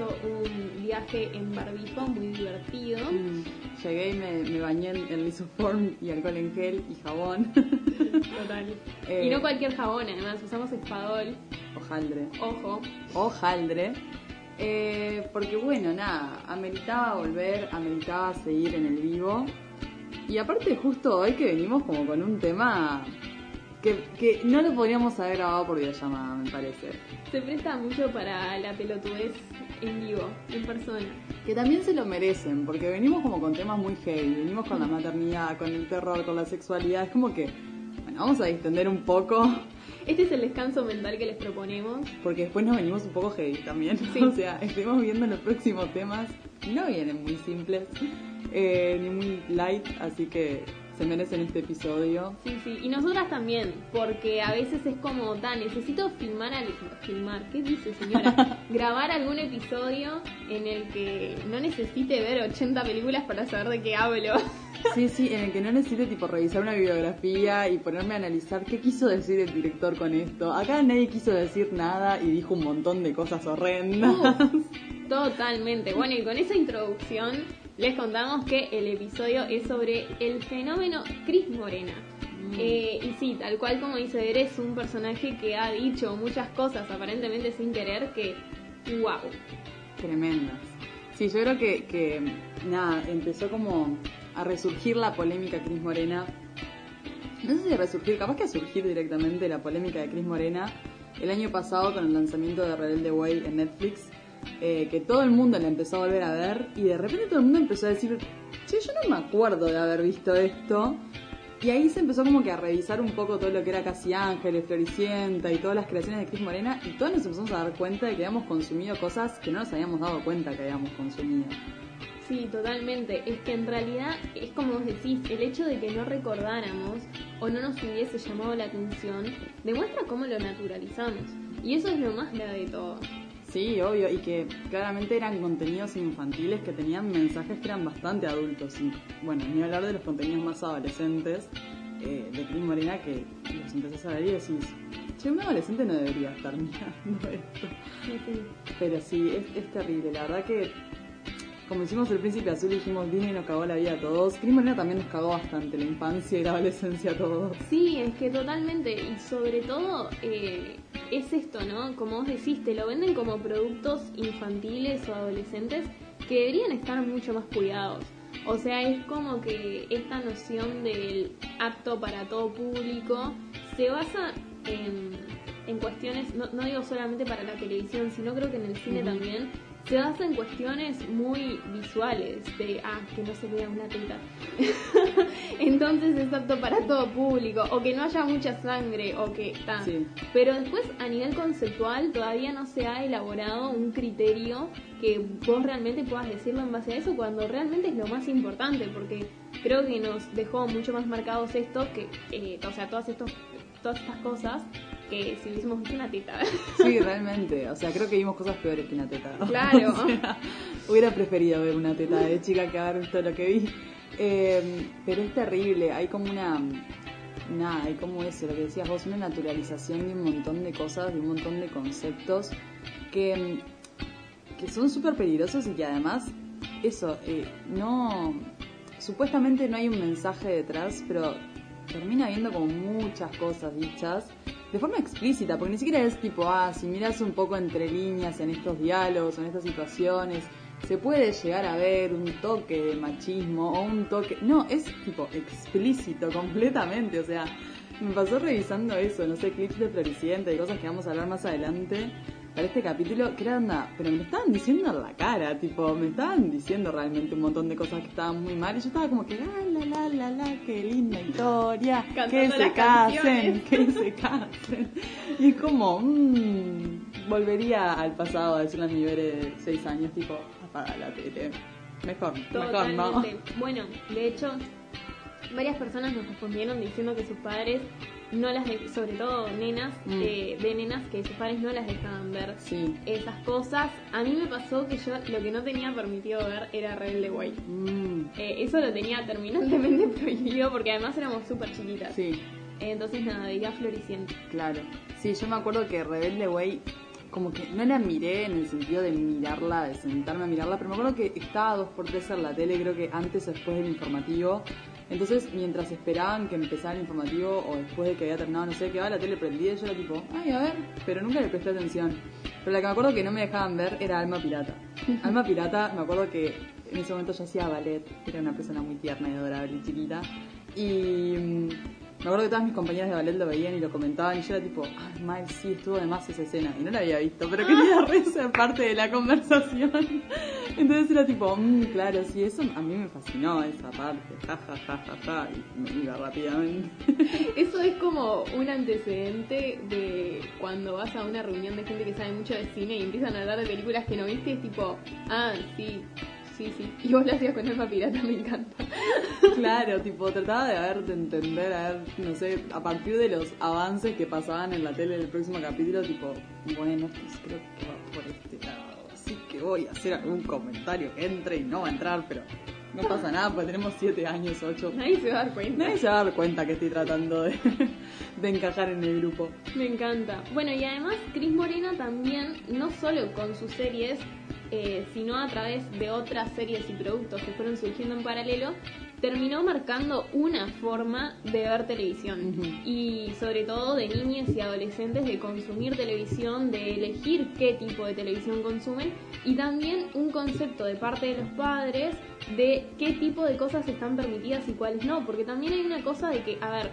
hizo un viaje en barbijo muy divertido. Mm, Llegué y me, me bañé en, en lisoform y alcohol en gel y jabón. Total. Eh, Y no cualquier jabón, además, usamos espadol. Ojaldre. Ojo. Ojaldre. Eh, porque bueno, nada, ameritaba volver, ameritaba seguir en el vivo. Y aparte justo hoy que venimos como con un tema que, que no lo podríamos haber grabado por videollamada, me parece. Se presta mucho para la pelotudez en vivo, en persona. Que también se lo merecen, porque venimos como con temas muy heavy, venimos con la maternidad, con el terror, con la sexualidad, es como que, bueno, vamos a distender un poco, Este es el descanso mental que les proponemos. porque después nos venimos un poco heavy también, Sí. o sea, estuvimos viendo los próximos temas, no vienen muy simples, eh, ni muy light, así que se merecen este episodio. Sí, sí, y nosotras también, porque a veces es como, da, necesito filmar, al, filmar, ¿qué dice señora? Grabar algún episodio en el que no necesite ver 80 películas para saber de qué hablo. Sí, sí, en el que no necesite tipo revisar una bibliografía y ponerme a analizar qué quiso decir el director con esto. Acá nadie quiso decir nada y dijo un montón de cosas horrendas. Totalmente. Bueno, y con esa introducción les contamos que el episodio es sobre el fenómeno Cris Morena. Eh, y sí, tal cual como dice Ver, es un personaje que ha dicho muchas cosas aparentemente sin querer que, wow. Tremendas. Sí, yo creo que, que, nada, empezó como a resurgir la polémica Cris Morena. No sé si resurgir, capaz que a surgir directamente la polémica de Cris Morena el año pasado con el lanzamiento de Rebelde Way en Netflix, eh, que todo el mundo la empezó a volver a ver y de repente todo el mundo empezó a decir, che, yo no me acuerdo de haber visto esto. Y ahí se empezó como que a revisar un poco todo lo que era Casi Ángeles, Floricienta y todas las creaciones de Cris Morena y todos nos empezamos a dar cuenta de que habíamos consumido cosas que no nos habíamos dado cuenta que habíamos consumido. Sí, totalmente. Es que en realidad es como vos decís, el hecho de que no recordáramos o no nos hubiese llamado la atención demuestra cómo lo naturalizamos. Y eso es lo más grave de todo. Sí, obvio, y que claramente eran contenidos infantiles que tenían mensajes que eran bastante adultos. Y bueno, ni hablar de los contenidos más adolescentes eh, de Cris Morena que los empezás a ver y decís, che, un adolescente no debería estar mirando esto. Sí, sí. Pero sí, es, es terrible. La verdad que, como hicimos el Príncipe Azul, dijimos Disney nos cagó la vida a todos. Cris Morena también nos cagó bastante la infancia y la adolescencia a todos. Sí, es que totalmente. Y sobre todo eh, es esto, ¿no? Como vos decís, te lo venden como productos infantiles o adolescentes que deberían estar mucho más cuidados. O sea, es como que esta noción del apto para todo público se basa en, en cuestiones, no, no digo solamente para la televisión, sino creo que en el cine también, se basa en cuestiones muy visuales, de, ah, que no se vea una teta. Entonces es apto para todo público, o que no haya mucha sangre, o que está. Sí. Pero después a nivel conceptual todavía no se ha elaborado un criterio que vos realmente puedas decirlo en base a eso cuando realmente es lo más importante, porque creo que nos dejó mucho más marcados esto que, eh, o sea, todas estos, todas estas cosas que si hubiésemos visto una teta. Sí, realmente. O sea, creo que vimos cosas peores que una teta. Claro. O sea, hubiera preferido ver una teta de chica que haber visto lo que vi. Eh, pero es terrible. Hay como una. Nada, hay como eso, lo que decías vos, una naturalización de un montón de cosas, de un montón de conceptos que, que son súper peligrosos y que además, eso, eh, no. Supuestamente no hay un mensaje detrás, pero termina habiendo como muchas cosas dichas de forma explícita, porque ni siquiera es tipo, ah, si miras un poco entre líneas en estos diálogos, en estas situaciones, se puede llegar a ver un toque de machismo o un toque... No, es tipo explícito completamente, o sea, me pasó revisando eso, no sé, clips de Floricienta y cosas que vamos a hablar más adelante para este capítulo, que era onda, pero me lo estaban diciendo en la cara, tipo, me estaban diciendo realmente un montón de cosas que estaban muy mal y yo estaba como que, la, la, la, la, la, qué linda historia, que se casen, que se casen. Y como, mmm, volvería al pasado a decirle a mi bebé de 6 años, tipo, apaga la tele. Mejor, mejor no. Bueno, de hecho, varias personas nos respondieron diciendo que sus padres no las de- sobre todo nenas, Mm. eh, de nenas que sus padres no las dejaban ver Sí. esas cosas. A mí me pasó que yo lo que no tenía permitido ver era Rebelde Way. Mm, Eh, eso lo tenía terminantemente prohibido porque además éramos súper chiquitas. sí, Entonces nada, veía Floricienta. claro. Sí, yo me acuerdo que Rebelde Way, como que no la miré en el sentido de mirarla, de sentarme a mirarla, pero me acuerdo que estaba dos por tres en la tele, creo que antes o después del informativo. Entonces, mientras esperaban que empezara el informativo o después de que había terminado, no sé, quedaba la tele prendida y yo era tipo, ay, a ver, pero nunca le presté atención. Pero la que me acuerdo que no me dejaban ver era Alma Pirata. Alma Pirata, me acuerdo que en ese momento yo hacía ballet, era una persona muy tierna y adorable y chiquita. Y mm, me acuerdo que todas mis compañeras de ballet lo veían y lo comentaban y yo era tipo, ah, mal, sí, estuvo de más esa escena. Y no la había visto, pero quería re ser parte de la conversación. Entonces era tipo, "Mm, claro, sí, eso a mí me fascinó esa parte, ja, ja, ja, ja, ja, y me iba rápidamente. Eso es como un antecedente de cuando vas a una reunión de gente que sabe mucho de cine y empiezan a hablar de películas que no viste, es tipo, ah, sí, sí, sí. Y vos lo hacías con Alma Pirata, me encanta. Claro, tipo, trataba de ver, de entender, a ver, no sé, a partir de los avances que pasaban en la tele del próximo capítulo, tipo, bueno, pues creo que va por este lado, así que voy a hacer algún comentario que entre y no va a entrar, pero no pasa nada, porque tenemos siete años, ocho. Nadie se va a dar cuenta. Nadie se va a dar cuenta que estoy tratando de, de encajar en el grupo. Me encanta. Bueno, y además Cris Morena también, no solo con sus series, eh, sino a través de otras series y productos que fueron surgiendo en paralelo, terminó marcando una forma de ver televisión. Y sobre todo de niñas y adolescentes de consumir televisión, de elegir qué tipo de televisión consumen. Y también un concepto de parte de los padres de qué tipo de cosas están permitidas y cuáles no. Porque también hay una cosa de que, a ver,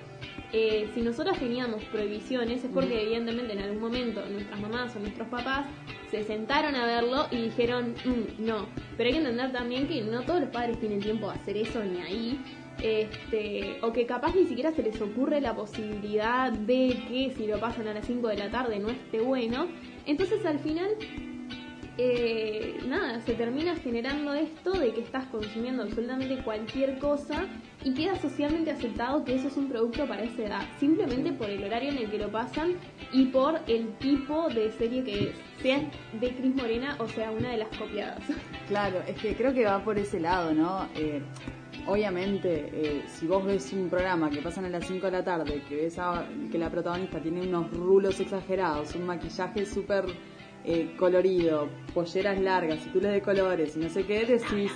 eh, si nosotros teníamos prohibiciones es porque evidentemente en algún momento nuestras mamás o nuestros papás se sentaron a verlo y dijeron "Mm, no. Pero hay que entender también que no todos los padres tienen tiempo de hacer eso ni ahí. Este, o que capaz ni siquiera se les ocurre la posibilidad de que si lo pasan a las 5 de la tarde no esté bueno. Entonces al final eh, nada, se termina generando esto de que estás consumiendo absolutamente cualquier cosa y queda socialmente aceptado que eso es un producto para esa edad, simplemente por el horario en el que lo pasan y por el tipo de serie que es, sea de Cris Morena o sea una de las copiadas. Claro, es que creo que va por ese lado, ¿no? Eh, obviamente, eh, si vos ves un programa que pasan a las 5 de la tarde, que ves a- que la protagonista tiene unos rulos exagerados, un maquillaje súper eh, colorido, polleras largas y de colores y no sé qué, decís...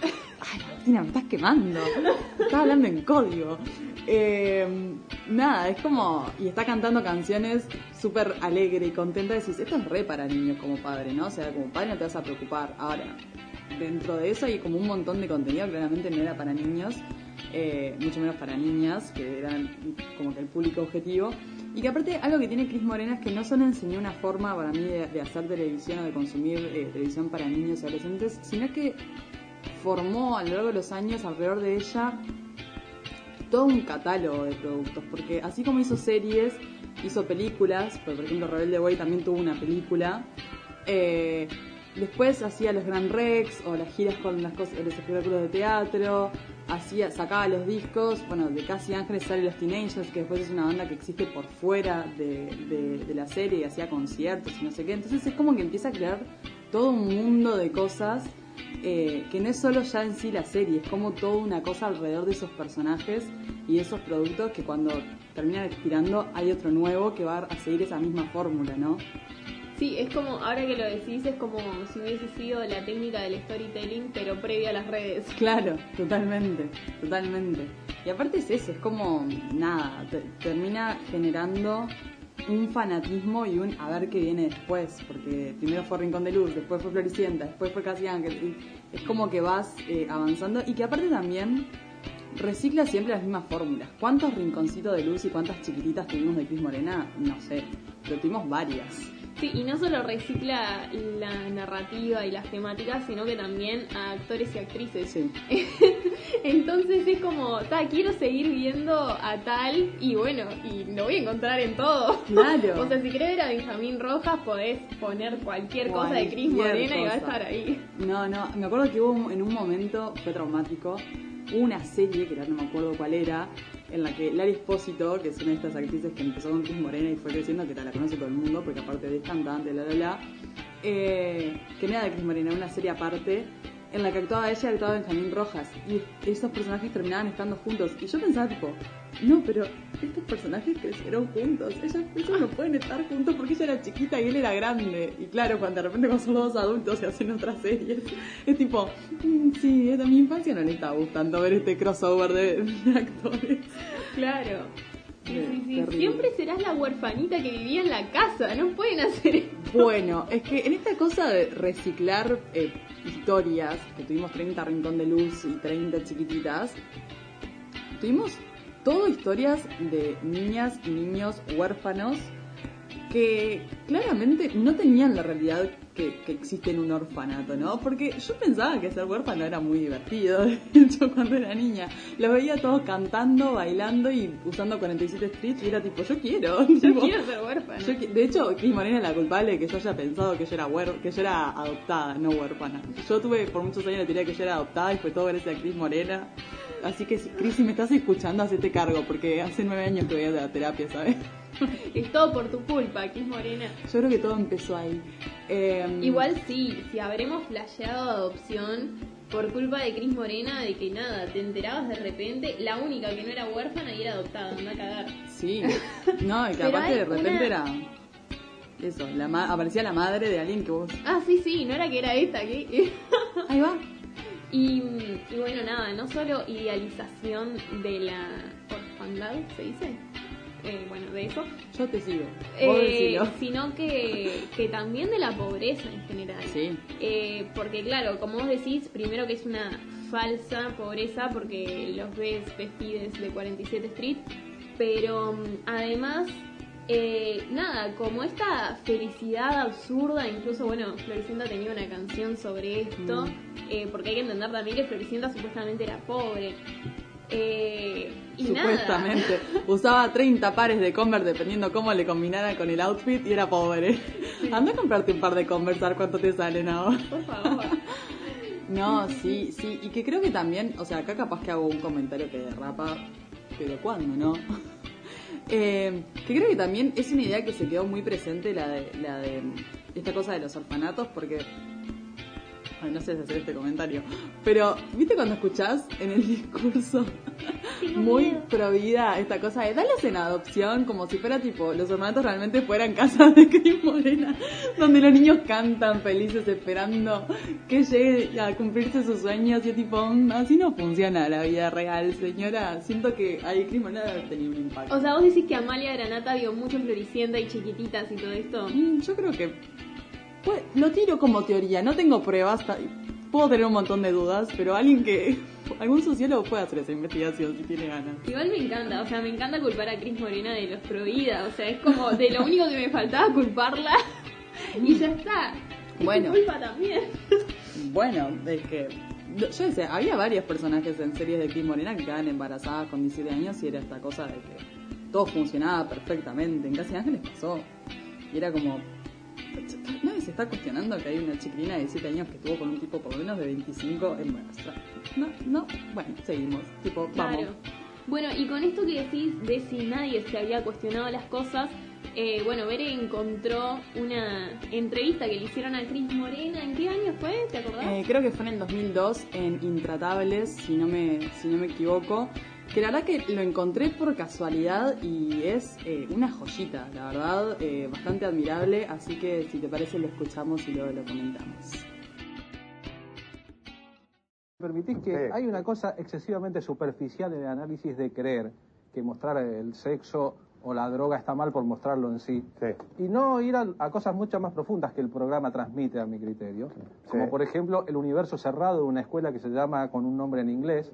Ay, Martina, me estás quemando. Estás hablando en código. Eh, nada, es como. Y está cantando canciones súper alegre y contenta. Decís, esto es re para niños como padre, ¿no? O sea, como padre no te vas a preocupar. Ahora, dentro de eso hay como un montón de contenido claramente no era para niños, eh, mucho menos para niñas, que eran como que el público objetivo. Y que aparte, algo que tiene Cris Morena es que no solo enseñó una forma para mí de, hacer televisión o de consumir eh, televisión para niños y adolescentes, sino que formó a lo largo de los años alrededor de ella todo un catálogo de productos, porque así como hizo series, hizo películas, por ejemplo Rebelde Way también tuvo una película, eh, después hacía los Grand Rex o las giras con las cosas, los espectáculos de teatro, hacía, sacaba los discos, bueno, de Casi Ángeles sale Los Teenagers, que después es una banda que existe por fuera de, de- la serie y hacía conciertos y no sé qué, entonces es como que empieza a crear todo un mundo de cosas eh, que no es solo ya en sí la serie, es como toda una cosa alrededor de esos personajes y esos productos que cuando terminan expirando hay otro nuevo que va a seguir esa misma fórmula, ¿no? Sí, es como, ahora que lo decís, es como si hubiese sido la técnica del storytelling, pero previa a las redes. Claro, totalmente, totalmente. Y aparte es eso, es como, nada, te- termina generando un fanatismo y un a ver qué viene después, porque primero fue Rincón de Luz, después fue Floricienta, después fue Casi Ángel, es como que vas eh, avanzando y que aparte también recicla siempre las mismas fórmulas. ¿Cuántos rinconcitos de luz y cuántas chiquititas tuvimos de Cris Morena? No sé, pero tuvimos varias. Sí, y no solo recicla la narrativa y las temáticas, sino que también a actores y actrices. Sí. Entonces es como, ta, quiero seguir viendo a tal y bueno, y lo voy a encontrar en todo. Claro. O sea, si querés ver a Benjamín Rojas, podés poner cualquier cosa de Cris Morena y va a estar ahí. No, no, me acuerdo que hubo en un momento, fue traumático, hubo una serie, que no me acuerdo cuál era, en la que Lari Espósito, que es una de estas actrices que empezó con Cris Morena y fue creciendo, que la conoce todo el mundo, porque aparte de cantante, la la la, eh, que no era de Cris Morena, una serie aparte, en la que actuaba ella y actuaba Benjamín Rojas. Y estos personajes terminaban estando juntos. Y yo pensaba, tipo, no, pero estos personajes crecieron juntos. Ellos, ellos no pueden estar juntos porque ella era chiquita y él era grande. Y claro, cuando de repente cuando son dos adultos se hacen otras series, es tipo, mm, sí, a mi infancia no le estaba gustando ver este crossover de actores. Claro. Sí, sí, sí. terrible. Siempre serás la huerfanita que vivía en la casa, no pueden hacer esto. Bueno, es que en esta cosa de reciclar eh, historias, que tuvimos 30 Rincón de Luz y 30 chiquititas, tuvimos todo historias de niñas y niños huérfanos que claramente no tenían la realidad que, que existe en un orfanato, ¿no? Porque yo pensaba que ser huérfano era muy divertido, de hecho, cuando era niña. Los veía todos cantando, bailando y usando 47 Street y era tipo, yo quiero. Yo tipo, quiero ser huérfana. yo de hecho, Cris Morena es la culpable de que yo haya pensado que yo era huer- que yo era adoptada, no huérfana. Yo tuve por muchos años la teoría que yo era adoptada y fue todo gracias a Cris Morena. Así que, Cris, si me estás escuchando, hacete cargo, porque hace nueve años que voy a la terapia, ¿sabes? Es todo por tu culpa, Cris Morena. Yo creo que todo empezó ahí. Eh, Igual sí, si habremos flasheado adopción por culpa de Cris Morena, de que nada, te enterabas de repente, la única que no era huérfana y era adoptada, anda a cagar. Sí. No, y que aparte de repente una- era. Eso, la ma- aparecía la madre de alguien que vos. Ah, sí, sí, no era que era esta, que... Ahí va. Y, y bueno, nada, no solo idealización de la orfandad, ¿se dice? Eh, bueno, de eso, Yo te sigo. Eh, sino que, que también de la pobreza en general. Sí. Eh, porque claro, como vos decís, primero que es una falsa pobreza porque los ves vestidos de 47 Street, pero mm, además, eh, nada, como esta felicidad absurda, incluso, bueno, Floricienta tenía una canción sobre esto, Mm. eh, porque hay que entender también que Floricienta supuestamente era pobre. Eh, y Supuestamente. Usaba 30 pares de Converse dependiendo cómo le combinara con el outfit y era pobre. Anda a comprarte un par de Converse a ver cuánto te salen ahora. por favor. No, sí, sí. Y que creo que también, o sea, acá capaz que hago un comentario que derrapa, pero ¿cuándo, no? Eh, que creo que también es una idea que se quedó muy presente, la de, la de esta cosa de los orfanatos, porque... Ay, no sé si hacer este comentario, pero ¿viste cuando escuchás en el discurso muy miedo. pro vida esta cosa de darles en adopción como si fuera tipo los orfanatos realmente fueran casas de Cris Morena donde los niños cantan felices esperando que llegue a cumplirse sus sueños y es tipo "Mm, así no funciona la vida real señora siento que ahí Cris Morena debe tenido un impacto O sea, vos decís que Amalia Granata vio mucho Floricienta y chiquititas y todo esto. Mm, yo creo que pues, lo tiro como teoría no tengo pruebas puedo tener un montón de dudas pero alguien que algún sociólogo puede hacer esa investigación si tiene ganas Igual me encanta, o sea, me encanta culpar a Cris Morena de los prohibida, o sea, es como de lo único que me faltaba culparla y ya está. Es Bueno. culpa también. Bueno, es que. Yo sé, había varios personajes en series de Cris Morena que quedaban embarazadas con 17 años y era esta cosa de que todo funcionaba perfectamente. En Casi Ángeles pasó. Y era como. Nadie se está cuestionando que hay una chiquilina de 17 años que estuvo con un tipo por lo menos de 25 embarazada. No, no, bueno, seguimos. Tipo, vamos. Claro. Bueno, y con esto que decís de si nadie se había cuestionado las cosas, eh, bueno, Bere encontró una entrevista que le hicieron a Cris Morena. ¿En qué año fue? ¿Te acordás? Eh, creo que fue en el 2002 en Intratables, si no me, si no me equivoco. Que la verdad que lo encontré por casualidad y es eh, una joyita, la verdad, eh, bastante admirable. Así que si te parece lo escuchamos y luego lo comentamos. permitís que Sí. hay una cosa excesivamente superficial en el análisis de creer que mostrar el sexo o la droga está mal por mostrarlo en sí. Sí. Y no ir a, a cosas mucho más profundas que el programa transmite a mi criterio. Como por ejemplo el universo cerrado de una escuela que se llama con un nombre en inglés,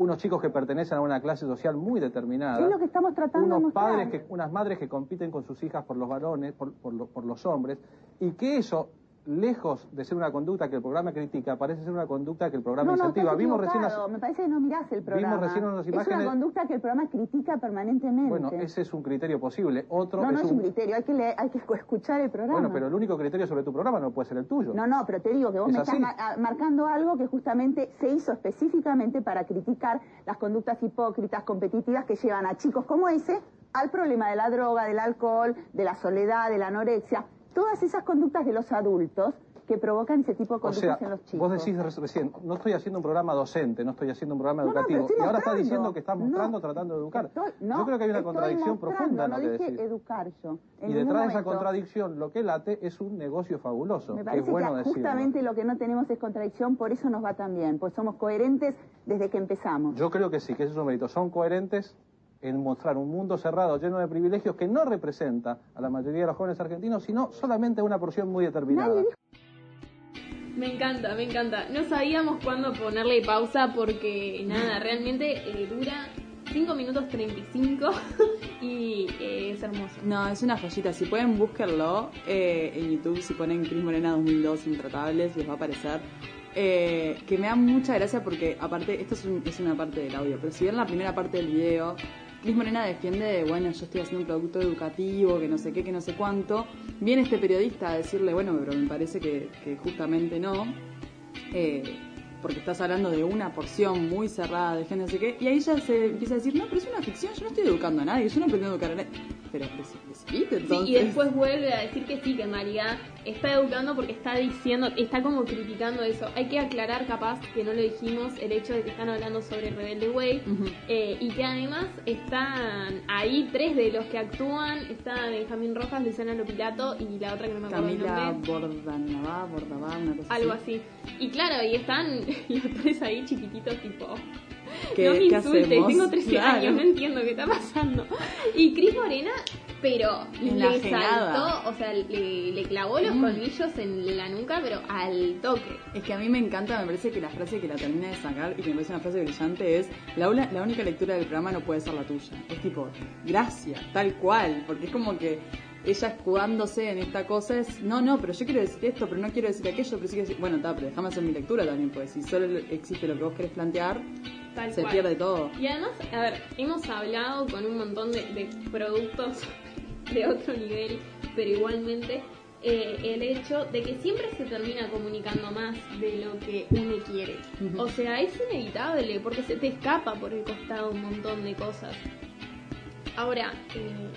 unos chicos que pertenecen a una clase social muy determinada. ¿Qué es lo que estamos tratando unos padres que, unas madres que compiten con sus hijas por los varones, por, por lo- por los hombres, y que eso lejos de ser una conducta que el programa critica, parece ser una conducta que el programa incentiva. Vimos recién Me parece que no mirás el programa. Vimos recién unas imágenes... Es una conducta que el programa critica permanentemente. Bueno, ese es un criterio posible. Otro no, no es, un... criterio, hay que, hay que escuchar el programa. Bueno, pero el único criterio sobre tu programa no puede ser el tuyo. No, no, pero te digo que vos me estás marcando algo que justamente se hizo específicamente para criticar las conductas hipócritas, competitivas que llevan a chicos como ese al problema de la droga, del alcohol, de la soledad, de la anorexia, todas esas conductas de los adultos que provocan ese tipo de conductas en los chicos. Vos decís recién, no estoy haciendo un programa docente, no estoy haciendo un programa educativo. y ahora está diciendo que estás mostrando, tratando de educar. yo creo que hay una contradicción profunda en lo que dije educar yo. y detrás de esa contradicción, lo que late es un negocio fabuloso. Me parece que justamente lo que no tenemos es contradicción, por eso nos va tan bien, pues somos coherentes desde que empezamos. Yo creo que sí, que ese es un mérito. Son coherentes en mostrar un mundo cerrado lleno de privilegios que no representa a la mayoría de los jóvenes argentinos, sino solamente a una porción muy determinada. Me encanta, me encanta. No sabíamos cuándo ponerle pausa porque nada, realmente eh, dura 5 minutos 35 y eh, es hermoso. No, es una joyita. Si pueden, búsquenlo eh, en YouTube. Si ponen Cris Morena 2002 Intratables, les va a aparecer. que me da mucha gracia porque, aparte, esto es, es, una parte del audio, pero si ven la primera parte del video, Cris Morena defiende, bueno, yo estoy haciendo un producto educativo, que no sé qué, que no sé cuánto. Viene este periodista a decirle, bueno, pero me parece que, justamente no. Eh, porque estás hablando de una porción muy cerrada de gente, no sé qué, y ahí ella se empieza a decir, no, pero es una ficción, yo no estoy educando a nadie, yo no pretendo educar a nadie. Pero entonces. y después vuelve a decir que sí, que María está educando porque está diciendo, está como criticando eso. Hay que aclarar, capaz, que no lo dijimos, el hecho de que están hablando sobre Rebelde Way eh, y que además están ahí tres de los que actúan, están Benjamín Rojas, Luciana Lopilato y la otra que no me acuerdo Camila Bordanabá, Bordabá, una cosa Algo así. Y claro, y están los tres ahí chiquititos tipo no me insultes, tengo 13 años, no entiendo qué está pasando. Y Cris Morena, pero le saltó, o sea, le, clavó los mm. colmillos en la nuca, pero al toque. Es que a mí me encanta, me parece que la frase que la termina de sacar y que me parece una frase brillante es: la, la única lectura del programa no puede ser la tuya. Es tipo, gracias, tal cual, porque es como que ella escudándose en esta cosa es, no, no, pero yo quiero decir esto, pero no quiero decir aquello, pero sí quiero decir, bueno, está, pero déjame hacer mi lectura también, pues si solo existe lo que vos querés plantear, se pierde todo. Y además, a ver, hemos hablado con un montón de, productos de otro nivel, pero igualmente eh, el hecho de que siempre se termina comunicando más de lo que uno quiere. O sea, es inevitable porque se te escapa por el costado un montón de cosas. Ahora, eh,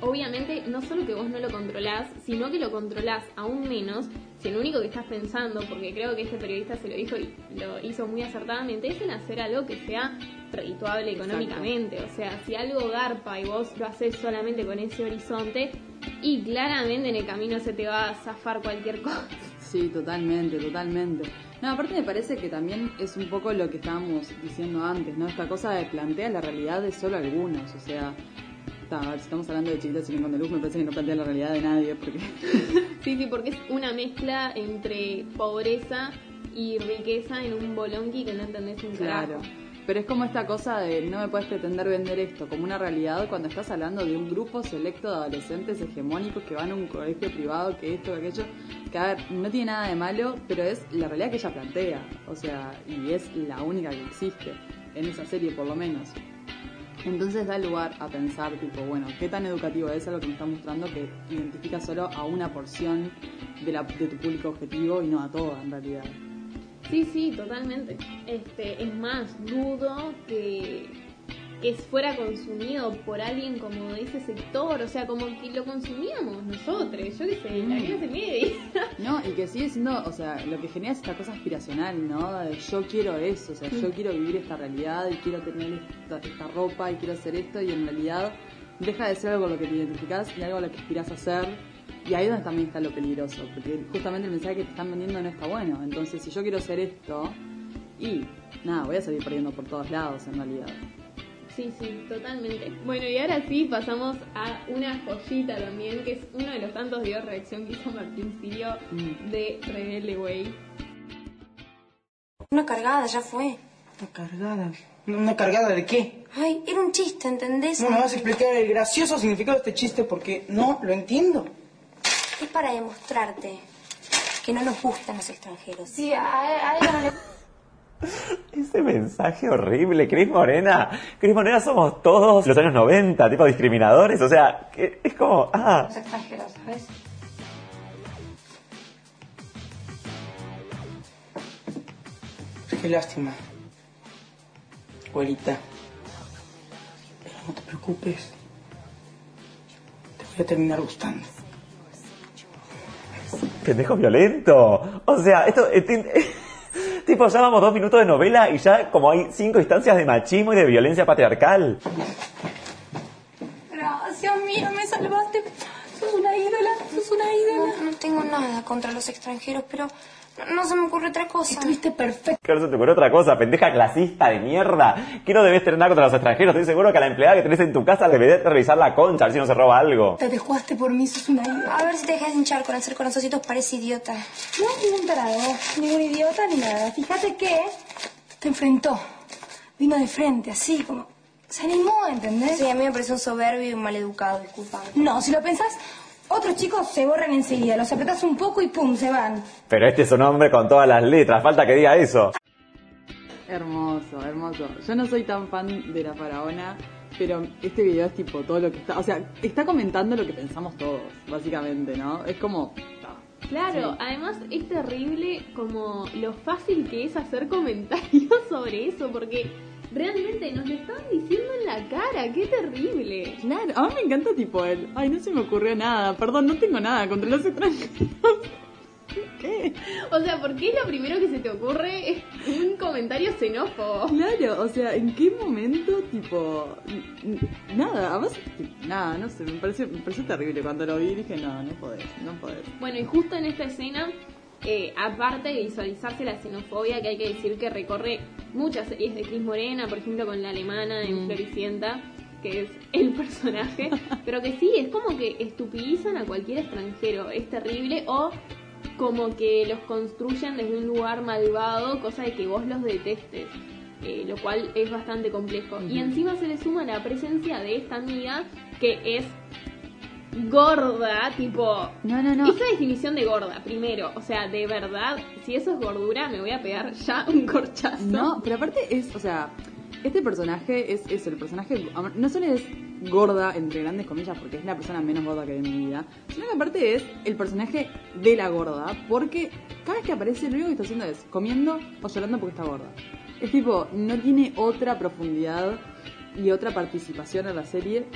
obviamente no solo que vos no lo controlás, sino que lo controlás aún menos si lo único que estás pensando, porque creo que este periodista se lo dijo y lo hizo muy acertadamente, es en hacer algo que sea redituable económicamente. O sea, si algo garpa y vos lo haces solamente con ese horizonte, y claramente en el camino se te va a zafar cualquier cosa. Sí, totalmente, totalmente. No, aparte me parece que también es un poco lo que estábamos diciendo antes, ¿no? Esta cosa de plantear la realidad de solo algunos, o sea, si estamos hablando de chiquitas sin de luz, me parece que no plantea la realidad de nadie. porque Sí, sí, porque es una mezcla entre pobreza y riqueza en un bolonqui que no entendés un Claro. Pero es como esta cosa de no me puedes pretender vender esto como una realidad cuando estás hablando de un grupo selecto de adolescentes hegemónicos que van a un colegio privado, que esto, que aquello, que a ver, no tiene nada de malo, pero es la realidad que ella plantea, o sea, y es la única que existe, en esa serie por lo menos. Entonces da lugar a pensar, tipo, bueno, ¿qué tan educativo es lo que me está mostrando que identifica solo a una porción de, de tu público objetivo y no a toda en realidad? Sí, sí, totalmente. Este, es más, dudo que que fuera consumido por alguien como de ese sector, o sea, como que lo consumíamos nosotros, yo qué sé, la clase media. No, y que sigue siendo, o sea, lo que genera es esta cosa aspiracional, ¿no? De yo quiero eso, o sea, yo quiero vivir esta realidad y quiero tener esta, ropa y quiero hacer esto y en realidad deja de ser algo con lo que te identificás y algo a lo que aspiras a hacer. Y ahí es donde también está lo peligroso, porque justamente el mensaje que te están vendiendo no está bueno. Entonces, si yo quiero hacer esto, y nada, voy a salir perdiendo por todos lados en realidad. Sí, sí, totalmente. Bueno, y ahora sí pasamos a una joyita también, que es uno de los tantos videos de reacción que hizo Martín Sirio mm. de Rebelde Way. Una cargada, ya fue. ¿Una cargada? ¿Una cargada de qué? Ay, era un chiste, ¿entendés? No me vas a explicar el gracioso significado de este chiste porque no lo entiendo. Es para demostrarte que no nos gustan los extranjeros. Sí, a, a ella no le... Ese mensaje horrible, Cris Morena. Cris Morena somos todos los años 90, tipo discriminadores. O sea, que es como, ah. Qué lástima. Güerita. Pero no te preocupes. Te voy a terminar gustando. Pendejo violento. O sea, esto... ti- tipo, ya vamos dos minutos de novela y ya como hay cinco instancias de machismo y de violencia patriarcal. Gracias, mira, me salvaste. Sos una ídola, sos una ídola. No, no tengo nada contra los extranjeros, pero no, se me ocurre otra cosa. Estuviste perfecta. Claro, se te ocurrió otra cosa, pendeja clasista de mierda. Que no debes tener nada contra los extranjeros. Estoy seguro que a la empleada que tenés en tu casa le debes revisar la concha a ver si no se roba algo. Te jugaste por mí, sos una. A ver si te dejas hinchar con hacer corazoncitos, parece idiota. No es ningún tarado, ningún idiota ni nada. Fíjate que te enfrentó. Vino de frente, así como... Se animó, ¿entendés? Sí, a mí me parece un soberbio y un maleducado, disculpa. No, si lo pensás, otros chicos se borran enseguida. Los apretás un poco y pum, se van. Pero este es un hombre con todas las letras, falta que diga eso. Hermoso, hermoso. Yo no soy tan fan de la faraona, pero este video es tipo todo lo que está. O sea, está comentando lo que pensamos todos, básicamente, ¿no? Es como. Claro, Sí. además es terrible como lo fácil que es hacer comentarios sobre eso, porque realmente nos lo están diciendo en la cara, qué terrible. Claro, a mí me encanta tipo él. Ay, no se me ocurrió nada. Perdón, no tengo nada contra los extranjeros. ¿Qué? O sea, ¿por qué lo primero que se te ocurre es un comentario xenófobo? Claro, o sea, ¿en qué momento, tipo, nada, además, tipo, nada, no sé, me pareció, me pareció terrible cuando lo vi, dije, no, no podés, no podés. Bueno, y justo en esta escena, eh, aparte de visualizarse la xenofobia, que hay que decir que recorre muchas series de Cris Morena, por ejemplo con la alemana en Mm. Floricienta, que es el personaje, pero que sí, es como que estupidizan a cualquier extranjero, es terrible, o como que los construyen desde un lugar malvado, cosa de que vos los detestes. eh, lo cual es bastante complejo. Y encima se le suma la presencia de esta amiga que es gorda, tipo No, no, no. esa definición de gorda, primero, o sea, de verdad, si eso es gordura, me voy a pegar ya un corchazo. No, pero aparte es, o sea, este personaje es eso, el personaje no solo es gorda, entre grandes comillas, porque es la persona menos gorda que en mi vida, sino que aparte es el personaje de la gorda, porque cada vez que aparece lo único que está haciendo es comiendo o llorando porque está gorda. Es tipo, no tiene otra profundidad y otra participación en la serie.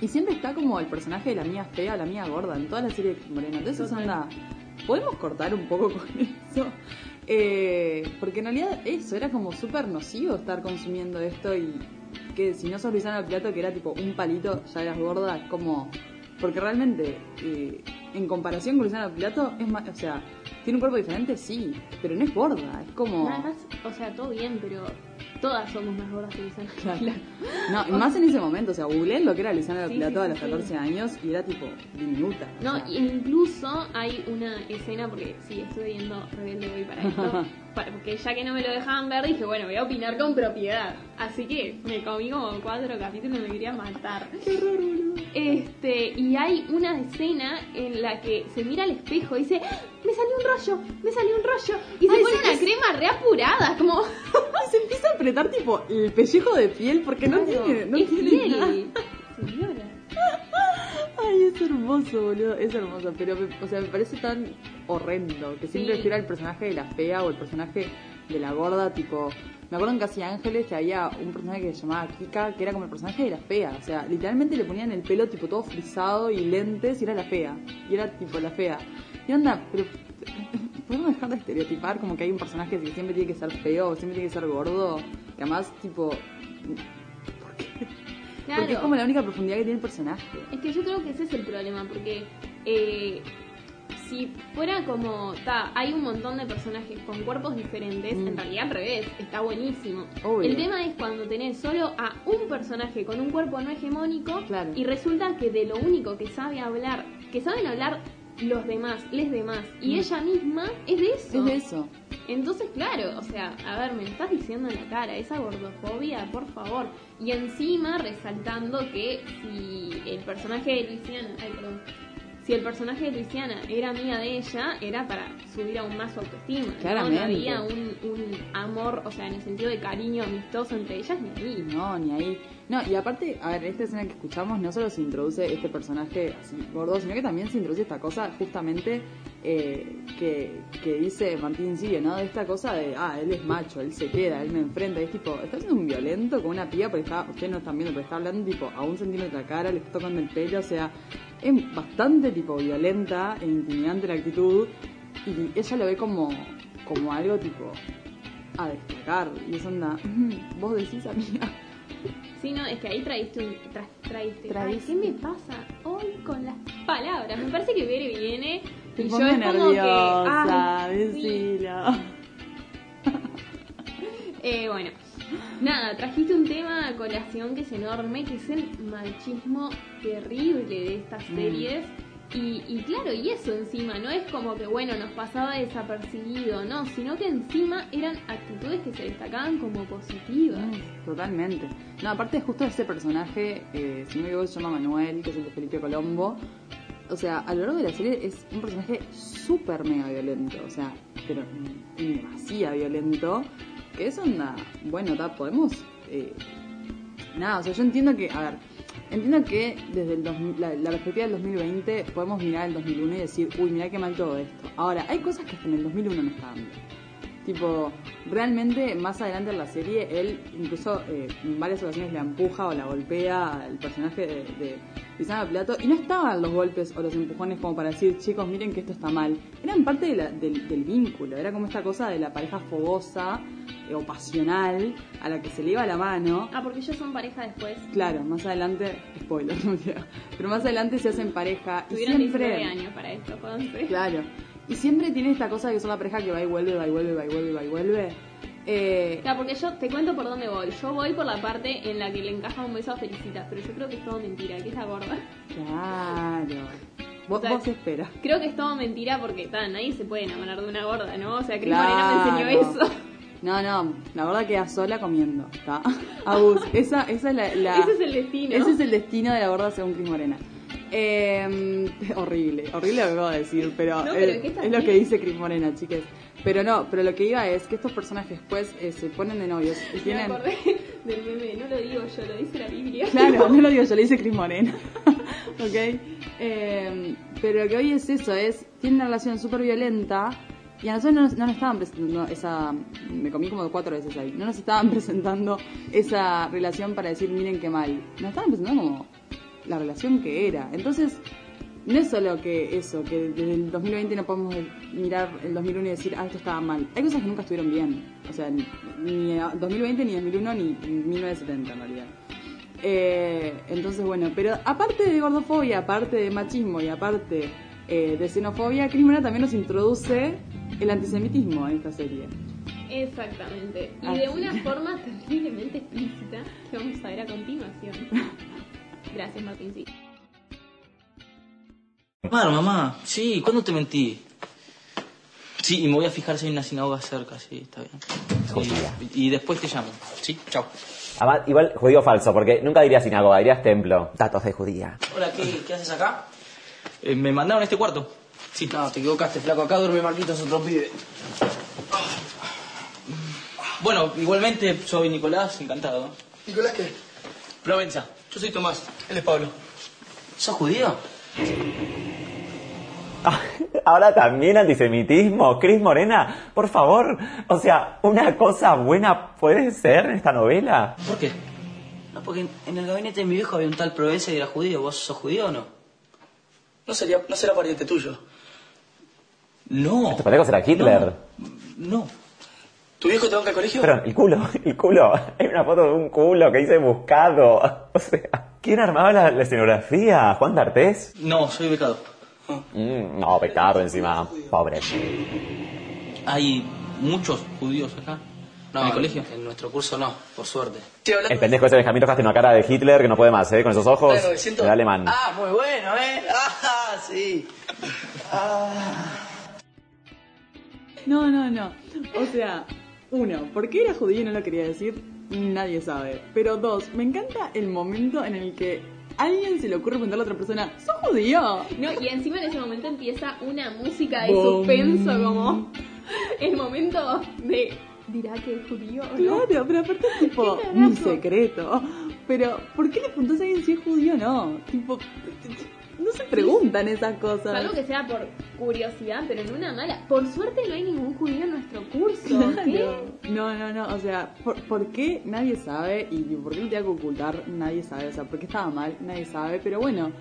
Y siempre está como el personaje de la mía fea, la mía gorda, en toda la serie de Morena. Entonces, onda, ¿podemos cortar un poco con eso? Eh, porque en realidad eso, era como súper nocivo estar consumiendo esto y que si no sos Luisana Plato, que era tipo un palito, ya eras gorda, es como... Porque realmente, eh, en comparación con Luisana Plato, es más, o sea, tiene un cuerpo diferente, sí, pero no es gorda, es como... Nada más, o sea, todo bien, pero todas somos más gordas que Luisana. Claro. No, y más en ese momento, o sea, googleé lo que era Luisana Sí, Plato sí, a los sí, 14 años y era tipo diminuta. No, sea. incluso hay una escena, porque sí, estuve viendo Rebelde Hoy para esto, porque ya que no me lo dejaban ver, dije, bueno, voy a opinar con propiedad. Así que me comí como cuatro capítulos y me quería matar. Este, y hay una escena en la que se mira al espejo y dice, "¡Ah! me salió un rollo, me salió un rollo. Y se pone sí, una es- crema reapurada, como... Se empieza a apretar tipo el pellejo de piel porque no tiene, no es tiene piel, nada. señora. Ay, es hermoso, boludo, es hermoso, pero me- o sea, me parece tan horrendo que siempre Sí. fuera el personaje de la fea o el personaje de la gorda, tipo, me acuerdo en Casi Ángeles que había un personaje que se llamaba Kika, que era como el personaje de la fea, o sea, literalmente le ponían el pelo tipo todo frisado y lentes y era la fea, y era tipo la fea. Y onda, pero podemos dejar de estereotipar como que hay un personaje que siempre tiene que ser feo siempre tiene que ser gordo, que además tipo... ¿Por qué? Claro. Porque es como la única profundidad que tiene el personaje. Es que yo creo que ese es el problema, porque eh, si fuera como, ta, hay un montón de personajes con cuerpos diferentes, Mm. en realidad al revés, está buenísimo. Obvio. El tema es cuando tenés solo a un personaje con un cuerpo no hegemónico Claro. y resulta que de lo único que sabe hablar, que saben hablar los demás, les demás, y Mm. ella misma es de eso. Es de eso. Entonces, claro, o sea, a ver, me estás diciendo en la cara, esa gordofobia, por favor. Y encima resaltando que si el personaje de Luciana, ay, perdón, si el personaje de Luisiana era amiga de ella, era para subir aún más su autoestima. Claramente. No había un, un amor, o sea, en el sentido de cariño amistoso entre ellas, ni ahí. No, ni ahí. No, y aparte, a ver, esta escena que escuchamos no solo se introduce este personaje así gordo, sino que también se introduce esta cosa justamente eh, que, que dice Martín Sigue, ¿no? De esta cosa de, ah, él es macho, él se queda, él me enfrenta. Y es tipo, está siendo un violento con una piba porque está, ustedes no están viendo, pero está hablando tipo a un centímetro de la cara, le está tocando el pelo, o sea, es bastante tipo violenta e intimidante la actitud. Y ella lo ve como, como algo tipo a destacar. Y es onda, "Mm, vos decís, amiga. Sí, no, es que ahí traíste un. Tra, traíste. Traíste. Ay, ¿Qué me pasa hoy con las palabras? Me parece que Bere viene Te y yo es como que. ay, sí. Eh, bueno, nada, trajiste un tema a colación que es enorme, que es el machismo terrible de estas Mm. series. Y, y claro, y eso encima, no es como que, bueno, nos pasaba desapercibido, no, sino que encima eran actitudes que se destacaban como positivas. Mm, Totalmente. No, aparte justo ese personaje, eh, si no me equivoco, se llama Manuel, que es el de Felipe Colombo. O sea, a lo largo de la serie es un personaje súper mega violento, o sea, pero demasiado violento. Que es onda, bueno, ta, podemos... eh, nada, o sea, yo entiendo que, a ver, entiendo que desde el 2000 la, la perspectiva del 2020 podemos mirar el 2001 y decir, uy, mira qué mal todo esto. Ahora, hay cosas que en el 2001 no estaban bien. Tipo, realmente más adelante en la serie, él incluso eh, en varias ocasiones le empuja o la golpea al personaje de, de Plato y no estaban los golpes o los empujones como para decir, chicos, miren que esto está mal. Eran parte de la- del, del vínculo, era como esta cosa de la pareja fogosa o pasional a la que se le iba la mano. Ah, porque ellos son pareja después. Claro, más adelante, spoiler, pero más adelante se hacen pareja y Tuvieron siempre... 19 años para esto, jódanse. Claro. Y siempre tiene esta cosa de que son la pareja que va y vuelve, va y vuelve, va y vuelve, va y vuelve. Eh, Claro, porque yo te cuento por dónde voy. Yo voy por la parte en la que le encaja un beso a Felicitas, pero yo creo que es todo mentira, que es la gorda. claro. Vos, O sea, vos esperas. Creo que es todo mentira porque ta, nadie se puede enamorar de una gorda, ¿no? O sea, Cris Claro. Morena me enseñó eso. No, no, la verdad queda sola comiendo, ¿está? Abus, esa, esa es la, la- Ese es el destino. Ese es el destino de la gorda según Cris Morena. Eh, horrible, horrible lo que acabo de decir, pero, No, pero eh, ¿qué está es lo que dice Cris Morena, chiques. Pero no, pero lo que iba es que estos personajes después eh, se ponen de novios y Me tienen... acordé del meme, no lo digo yo, lo dice la Biblia. Claro, no lo digo yo, lo dice Cris Morena. ok. Eh, pero lo que hoy es eso, es, tiene una relación súper violenta y a nosotros no nos, no nos estaban presentando esa, me comí como cuatro veces ahí, no nos estaban presentando esa relación para decir miren qué mal, nos estaban presentando como la relación que era. Entonces, no es solo que eso, que desde el 2020 no podemos mirar el 2001 y decir, ah, esto estaba mal. Hay cosas que nunca estuvieron bien. O sea, ni, ni 2020, ni 2001, ni 1970 en realidad. Eh, entonces, bueno, pero aparte de gordofobia, aparte de machismo y aparte eh, de xenofobia, Cris también nos introduce el antisemitismo en esta serie. Exactamente. Y Así. de una forma terriblemente explícita que vamos a ver a continuación. Gracias, Martín. Sí. Claro, mamá. Sí, ¿cuándo te mentí? Sí, y me voy a fijar si hay una sinagoga cerca, sí, está bien. Sí, y después te llamo. Sí, chao. Además, igual judío falso, porque nunca dirías sinagoga, dirías templo. Datos de judía. Hola, ¿qué, qué haces acá? Eh, me mandaron a este cuarto. Sí. No, te equivocaste, flaco. Acá duerme Marquitos, otro pibe. Bueno, igualmente soy Nicolás, encantado. ¿Nicolás qué? Provenza. Yo soy Tomás. Él es Pablo. ¿Sos judío? Ah, Ahora también antisemitismo. Cris Morena, por favor. O sea, ¿una cosa buena puede ser en esta novela? ¿Por qué? No, porque en, en el gabinete de mi viejo había un tal Provenza y era judío. ¿Vos sos judío o no? No, sería, no será pariente tuyo. No. ¿Te parece será Hitler? No. ¿Tu viejo te banca al colegio? Perdón, el culo, el culo. Hay una foto de un culo que dice buscado. O sea, ¿quién armaba la, la escenografía? ¿Juan D'Artés? No, soy becado. Mm, no, pecado encima. Pobre. Hay muchos judíos acá. No, ¿En el colegio? En nuestro curso no, por suerte. El pendejo ese Benjamín Rojas tiene una cara de Hitler que no puede más, ¿eh? Con esos ojos. Claro, siento- alemán. Ah, muy bueno, ¿eh? Ah, sí. Ah. No, no, no. O sea, uno, ¿por qué era judío y no lo quería decir? Nadie sabe. Pero dos, me encanta el momento en el que alguien se le ocurre preguntarle a otra persona, ¿sos judío? No, y encima en ese momento empieza una música de suspenso como el momento de dirá que es judío o no. Claro, pero aparte es tipo mi secreto. Pero, ¿por qué le preguntás a alguien si es judío o no? Tipo, no se preguntan esas cosas. Algo que sea por curiosidad, pero en una mala. Por suerte no hay ningún judío en nuestro curso. No, no, no. O sea, ¿por, qué nadie sabe? Y por qué no te que ocultar, nadie sabe. O sea, ¿por qué estaba mal? Nadie sabe. Pero bueno,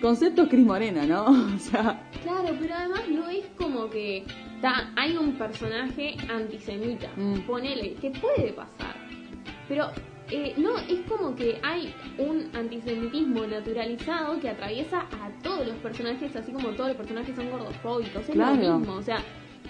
concepto Cris Morena, ¿no? O sea. Claro, pero además no es como que. hay un personaje antisemita. Mm. Ponele, que puede pasar. Pero eh, no, es como que hay un antisemitismo naturalizado que atraviesa a todos los personajes, así como todos los personajes son gordofóbicos. Es lo mismo, o sea,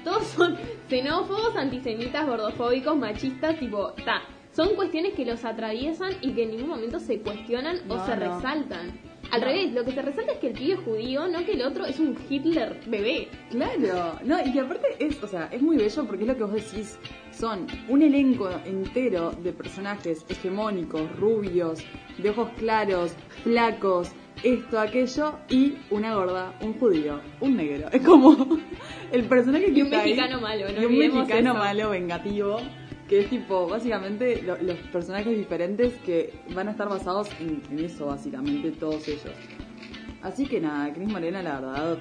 todos son xenófobos, antisemitas, gordofóbicos, machistas, tipo, ta. Son cuestiones que los atraviesan y que en ningún momento se cuestionan o se resaltan. Al revés, lo que se resalta es que el pibe es judío, no que el otro es un Hitler bebé. Claro, no, y que aparte es, o sea, es muy bello porque es lo que vos decís, son un elenco entero de personajes hegemónicos, rubios, de ojos claros, flacos, esto, aquello, y una gorda, un judío, un negro. Es como el personaje que y un mexicano malo, ¿no? Y un mexicano malo, vengativo que es tipo, básicamente, los personajes diferentes que van a estar basados en, eso, básicamente, todos ellos. Así que nada, Cris Morena, la verdad,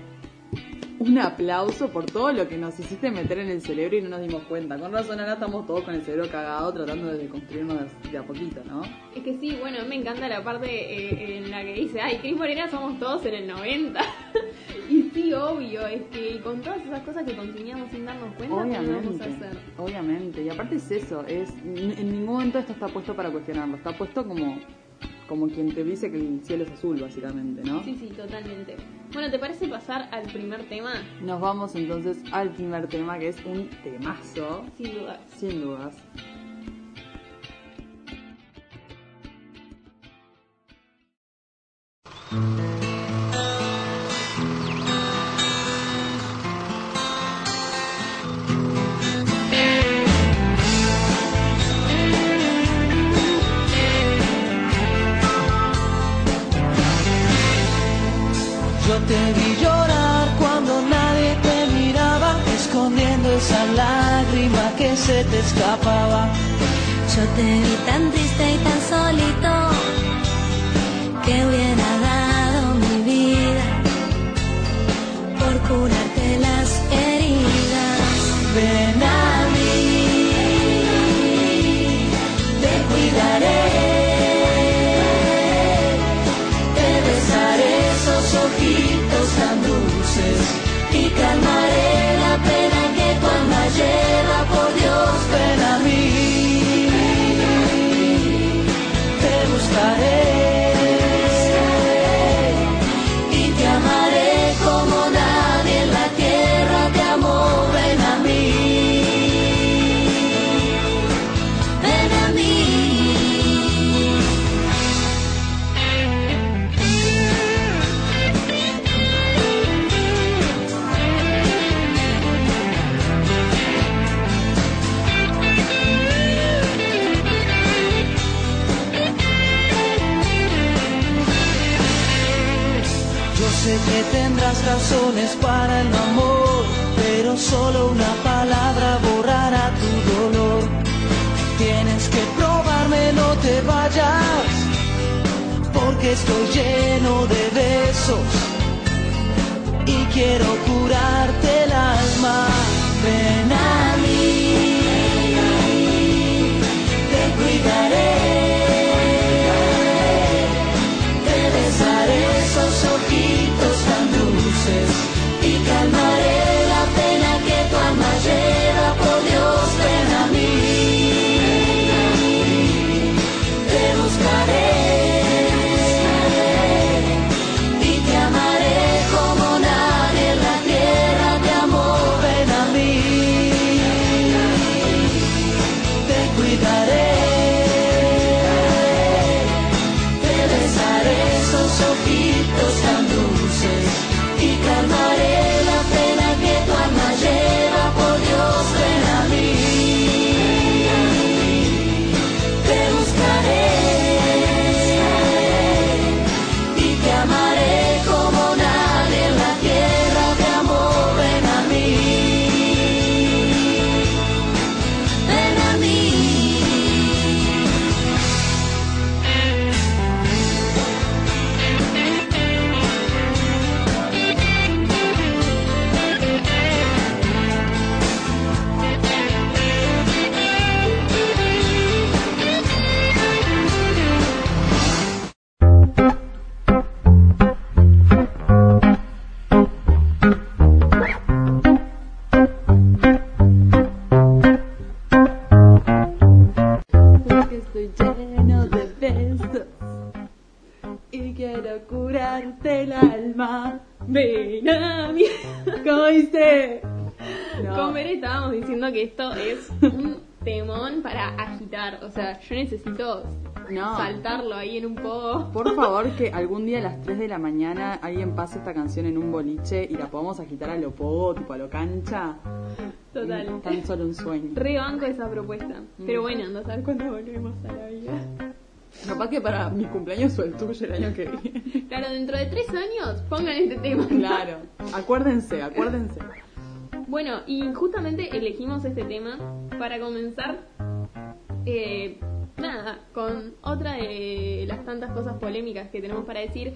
un aplauso por todo lo que nos hiciste meter en el cerebro y no nos dimos cuenta. Con razón ahora estamos todos con el cerebro cagado tratando de construirnos de a poquito, ¿no? Es que sí, bueno, me encanta la parte eh, en la que dice, ay, Cris Morena somos todos en el 90. y sí, obvio, es que con todas esas cosas que consumíamos sin darnos cuenta, obviamente, vamos a hacer? Obviamente, y aparte es eso, es en ningún momento esto está puesto para cuestionarlo, está puesto como como quien te dice que el cielo es azul, básicamente, ¿no? Sí, sí, totalmente. Bueno, ¿te parece pasar al primer tema? Nos vamos entonces al primer tema, que es un temazo. Sin dudas. Sin dudas. Yo para el amor, pero solo una palabra borrará tu dolor. Tienes que probarme, no te vayas, porque estoy lleno de besos y quiero curarte el alma. Yo necesito No. saltarlo ahí en un poco. Por favor, que algún día a las 3 de la mañana alguien pase esta canción en un boliche y la podamos agitar a lo pogo, tipo a lo cancha. Total. Tan solo un sueño. Rebanco esa propuesta. Mm. Pero bueno, anda a saber cuándo volvemos a la vida. Capaz que para mi cumpleaños o el tuyo el año que viene. Claro, dentro de tres años pongan este tema. Claro. Acuérdense, acuérdense. Bueno, y justamente elegimos este tema para comenzar, eh, nada, con otra de las tantas cosas polémicas que tenemos para decir,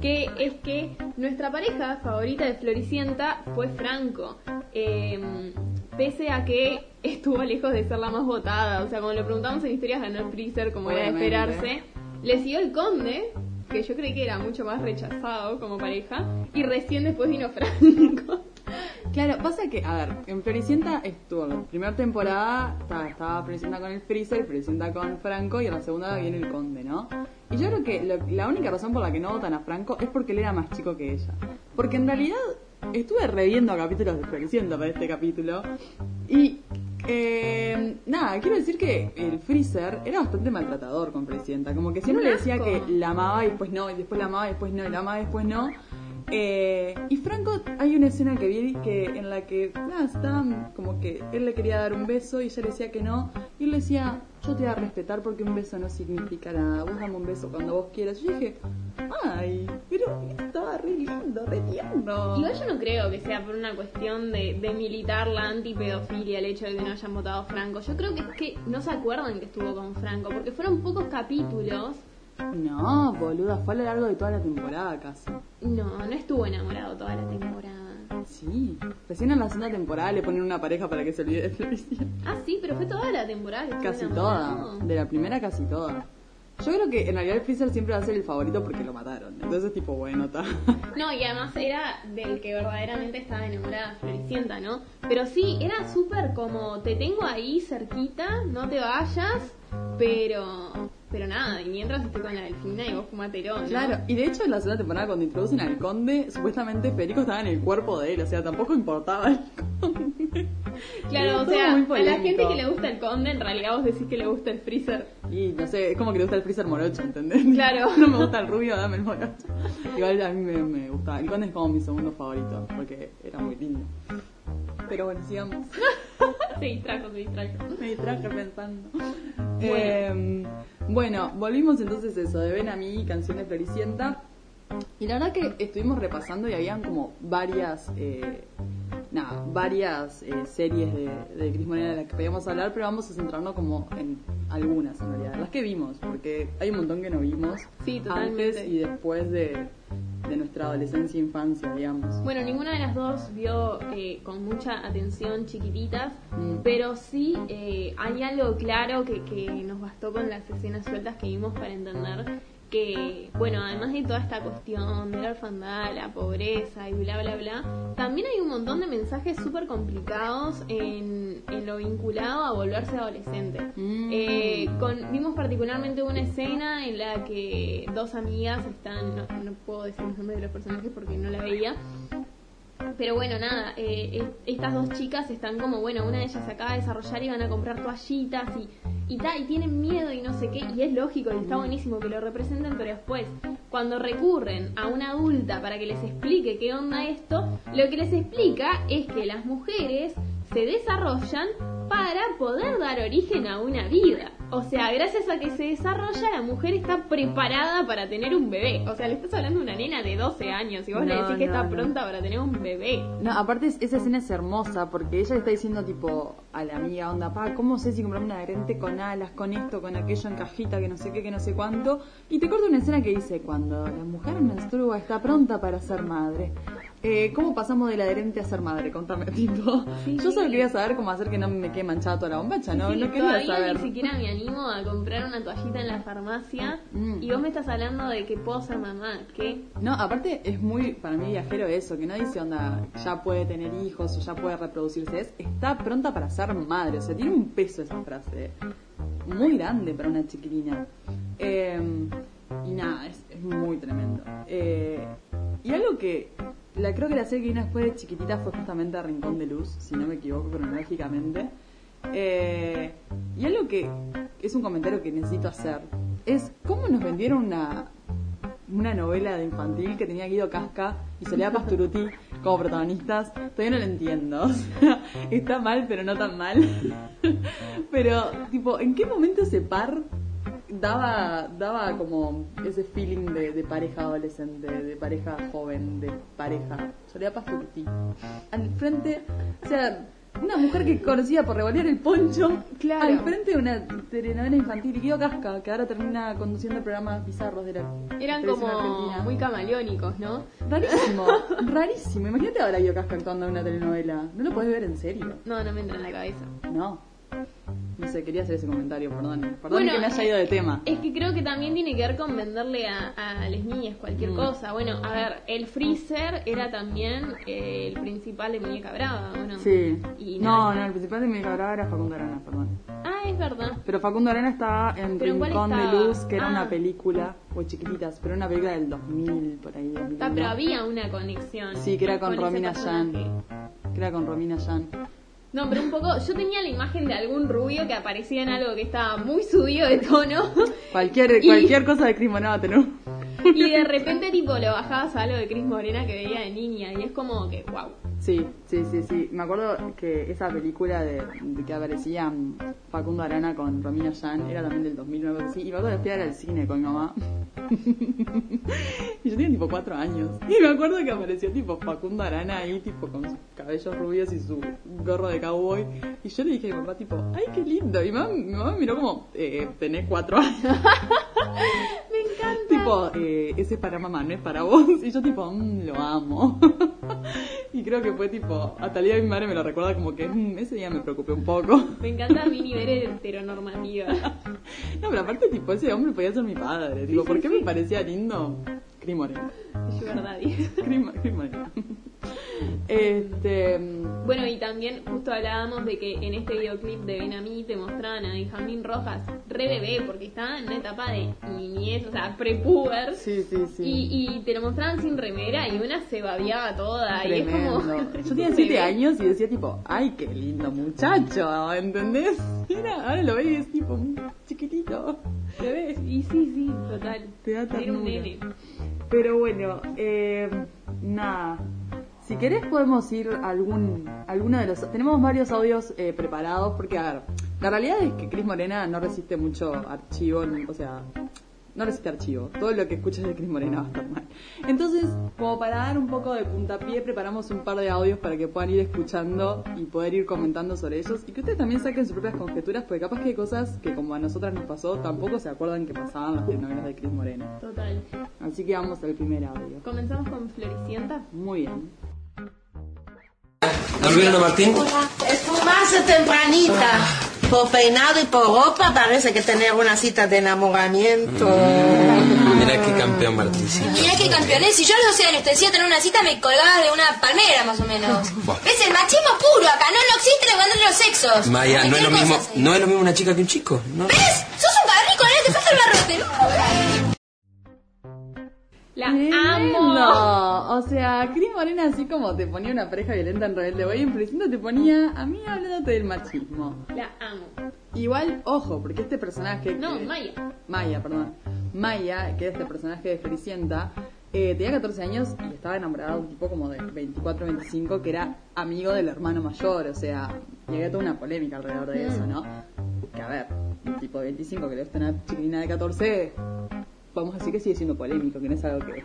que es que nuestra pareja favorita de Floricienta fue Franco. Eh, pese a que estuvo lejos de ser la más votada, o sea, cuando le preguntamos en historias ganó el Freezer, como era de esperarse, le siguió el Conde, que yo creí que era mucho más rechazado como pareja, y recién después vino Franco. Claro, pasa que, a ver, en Floricienta estuvo en la primera temporada, estaba, estaba Floricienta con el Freezer, Floricienta con Franco y en la segunda viene el Conde, ¿no? Y yo creo que la única razón por la que no votan a Franco es porque él era más chico que ella. Porque en realidad estuve reviendo capítulos de Floricienta para este capítulo y eh, nada, quiero decir que el Freezer era bastante maltratador con Floricienta, como que siempre le decía que la amaba y después no, y después la amaba y después no, y la amaba y después no. Eh, y Franco, hay una escena que vi que en la que nada, como que él le quería dar un beso y ella le decía que no. Y él le decía, yo te voy a respetar porque un beso no significa nada. Vos dame un beso cuando vos quieras. Yo dije, ay, pero estaba re lindo. Igual yo no creo que sea por una cuestión de, de militar la antipedofilia el hecho de que no hayan votado Franco. Yo creo que es que no se acuerdan que estuvo con Franco, porque fueron pocos capítulos. No, boluda, fue a lo largo de toda la temporada casi. No, no estuvo enamorado toda la temporada. Sí, recién en la segunda temporada le ponen una pareja para que se olvide de Floricienta. Ah, sí, pero fue toda la temporada. que Casi enamorado. toda, de la primera casi toda. Yo creo que en realidad el Freezer siempre va a ser el favorito porque lo mataron. Entonces, tipo, bueno, está. No, y además era del que verdaderamente estaba enamorada Floricienta, ¿no? Pero sí, era súper como, te tengo ahí cerquita, no te vayas, pero... Pero nada, y mientras estoy con la delfina y vos fumatero, ¿no? Claro, y de hecho en la segunda temporada cuando introducen al conde, supuestamente Federico estaba en el cuerpo de él, o sea, tampoco importaba el conde. Claro, o sea, a la gente que le gusta el conde, en realidad vos decís que le gusta el freezer. Y no sé, es como que le gusta el freezer morocho, ¿entendés? Claro. No me gusta el rubio, dame el morocho. Igual a mí me, me gustaba. El conde es como mi segundo favorito, porque era muy lindo. Pero bueno, sigamos. se distrajo, se distrajo. Me distraje pensando. Eh, bueno, volvimos entonces eso, de Ven a mí, canción de Floricienta. Y la verdad que estuvimos repasando y habían como varias, eh, nada, varias eh, series de, de Cris Morena de las que podíamos hablar, pero vamos a centrarnos como en algunas en realidad, las que vimos, porque hay un montón que no vimos Sí, totalmente. antes y después de, de nuestra adolescencia e infancia, digamos. Bueno, ninguna de las dos vio eh, con mucha atención chiquititas, Mm. pero sí eh, hay algo claro que, que nos bastó con las escenas sueltas que vimos para entender que, bueno, además de toda esta cuestión de la orfandad, la pobreza y bla, bla, bla, también hay un montón de mensajes súper complicados en, en lo vinculado a volverse adolescente. Mm. Eh, con, vimos particularmente una escena en la que dos amigas están, no, no puedo decir los nombres de los personajes porque no la veía, pero bueno, nada, eh, es- estas dos chicas están como, bueno, una de ellas se acaba de desarrollar y van a comprar toallitas y, y tal, y tienen miedo y no sé qué, y es lógico y está buenísimo que lo representen, pero después, cuando recurren a una adulta para que les explique qué onda esto, lo que les explica es que las mujeres se desarrollan para poder dar origen a una vida. O sea, gracias a que se desarrolla, la mujer está preparada para tener un bebé. O sea, le estás hablando a una nena de 12 años y vos le No, decís que está no. pronta para tener un bebé. No, aparte es- esa escena es hermosa porque ella le está diciendo tipo a la amiga, onda, pa, ¿cómo sé si comprarme una adherente con alas, con esto, con aquello en cajita, que no sé qué, que no sé cuánto? Y te corta una escena que dice, cuando la mujer menstrua está pronta para ser madre. Eh, ¿Cómo pasamos del adherente a ser madre? Contame, tipo. Yo solo quería saber cómo hacer que no me quede manchada toda la bombacha, ¿no? Sí, no quería todavía saber. ni siquiera me animo a comprar una toallita en la farmacia Mm. y vos me estás hablando de que puedo ser mamá. ¿Qué? No, aparte es muy, para mí, viajero eso, que no dice onda, ya puede tener hijos o ya puede reproducirse, es, está pronta para ser madre, o sea, tiene un peso esa frase, muy grande para una chiquilina. Eh, y nada, es, es muy tremendo. Eh, y algo que la, creo que la serie que vino después de chiquitita fue justamente Rincón de Luz, si no me equivoco cronológicamente. Eh, y algo que es un comentario que necesito hacer es cómo nos vendieron una, una novela de infantil que tenía Guido Casca y Soledad Pasturuti como protagonistas. Todavía no lo entiendo. está mal, pero no tan mal. pero, tipo, ¿en qué momento ese par daba, daba como ese feeling de, de pareja adolescente, de pareja joven, de pareja? Soledad Pasturuti. Al frente, o sea, una mujer que conocía por revolear el poncho Claro. al frente de una telenovela infantil y Guido Casca, que ahora termina conduciendo programas bizarros de la Eran como argentina. muy camaleónicos, ¿no? Rarísimo, rarísimo. Imagínate ahora Guido Casca actuando en una telenovela. ¿No lo podés ver en serio? No, no me entra en la cabeza. No. No sé, quería hacer ese comentario, perdón. Perdón Bueno, que me haya ido de tema. Es que creo que también tiene que ver con venderle a, a las niñas cualquier Mm. cosa. Bueno, a ver, el Freezer era también eh, el principal de Muñeca Brava, ¿o no? Sí. Y no, no, el principal de mi Brava era Facundo Arana, perdón. Ah, es verdad. Pero Facundo Arana estaba en ¿Pero en cuál Rincón de? Luz, que era Ah. una película, muy chiquititas, pero era una película del 2000, por ahí. 2001. Ah, pero había una conexión. Sí, que era con, Romina Yan. Que era con Romina Yan. No, pero un poco, yo tenía la imagen de algún rubio que aparecía en algo que estaba muy subido de tono Cualquier, Y- cualquier cosa de Cris Monada tenemos. y de repente tipo lo bajabas a algo de Cris Morena que veía de niña y es como que, wow. Sí, sí, sí, sí. Me acuerdo que esa película de, de que aparecía Facundo Arana con Romina Yan era también del 2009. Sí, y me acuerdo que fui a al cine con mi mamá. y yo tenía tipo cuatro años. Y me acuerdo que apareció tipo Facundo Arana ahí, tipo con sus cabellos rubios y su gorro de cowboy. Y yo le dije a mi mamá, tipo, ¡ay, qué lindo! Y mi mamá, mi mamá me miró como, eh, tenés cuatro años. Me encanta. Tipo, eh, ese es para mamá, no es para vos. Y yo tipo, "Mm, lo amo. y creo que fue tipo, hasta el día de mi madre me lo recuerda como que "Mm, ese día me preocupé un poco. Me encanta mi nivel heteronormativa. no, pero aparte tipo, ese hombre podía ser mi padre. Digo, Sí, ¿por qué sí. me parecía lindo? Cris Morena. Sugar Daddy. Cris Morena. Este... Bueno, y también justo hablábamos de que en este videoclip de Ven a mí te mostraban a Benjamín Rojas re bebé, porque estaba en una etapa de niñez, o sea, prepuber. Sí, sí, sí. Y, y te lo mostraban sin remera y una se babiaba toda. Y es como. Yo tenía siete años y decía tipo, ay, qué lindo muchacho, ¿entendés? Mira, ahora lo ves y es tipo chiquitito, bebé. Y sí, sí, total. Te da Era un nene. Pero bueno, eh, nada. Si querés podemos ir a algún, alguno de los... Tenemos varios audios eh, preparados porque, a ver, la realidad es que Cris Morena no resiste mucho archivo, o sea, no resiste archivo. Todo lo que escuches de Cris Morena va a estar mal. Entonces, como para dar un poco de puntapié, preparamos un par de audios para que puedan ir escuchando y poder ir comentando sobre ellos y que ustedes también saquen sus propias conjeturas porque capaz que hay cosas que como a nosotras nos pasó, tampoco se acuerdan que pasaban las telenovelas de Cris Morena. Total. Así que vamos al primer audio. Comenzamos con Floricienta. Muy bien. ¿Estás viendo, Martín? Esfumarse tempranita. Por peinado y por ropa parece que tener una cita de enamoramiento. Mira qué campeón, Martín. Mirá qué campeones, si yo a los 12 años te decía tener una cita, me colgabas de una palmera más o menos. Buah. ¿Ves? El machismo puro acá, no, no existe la igualdad entre los sexos. Maya, no es lo mismo, no es lo mismo una chica que un chico, ¿no? ¿Ves? Sos un barrico, ¿eh? Te falta el barrote, ¿no? La Tremendo. amo. O sea, Cris Morena así como te ponía una pareja violenta en Rebelde Way, en Floricienta te ponía a mí hablándote del machismo. La amo. Igual, ojo, porque este personaje... No, que- Maya. Maya, perdón. Maya, que era este personaje de Floricienta, eh, tenía 14 años y estaba enamorada de un tipo como de 24, 25, que era amigo del hermano mayor, o sea, y había toda una polémica alrededor de eso, ¿no? Que a ver, un tipo de 25 que le gusta una chiquilina de 14, vamos a decir que sigue siendo polémico, que no es algo que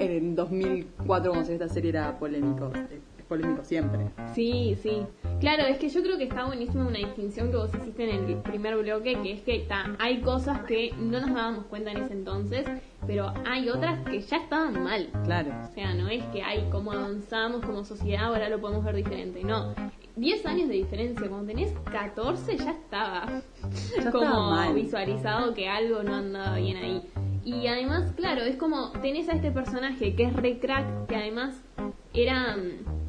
en 2004 cuando se esta serie era polémico, es polémico siempre. Sí, sí. Claro, es que yo creo que está buenísima una distinción que vos hiciste en el primer bloque, que es que ta, hay cosas que no nos dábamos cuenta en ese entonces, pero hay otras que ya estaban mal. Claro. O sea, no es que hay como avanzamos como sociedad, ahora lo podemos ver diferente. No. 10 años de diferencia, cuando tenés 14 ya estaba Ya como estaba mal. visualizado que algo no andaba bien ahí. Y además, claro, es como tenés a este personaje que es re crack, que además era mm,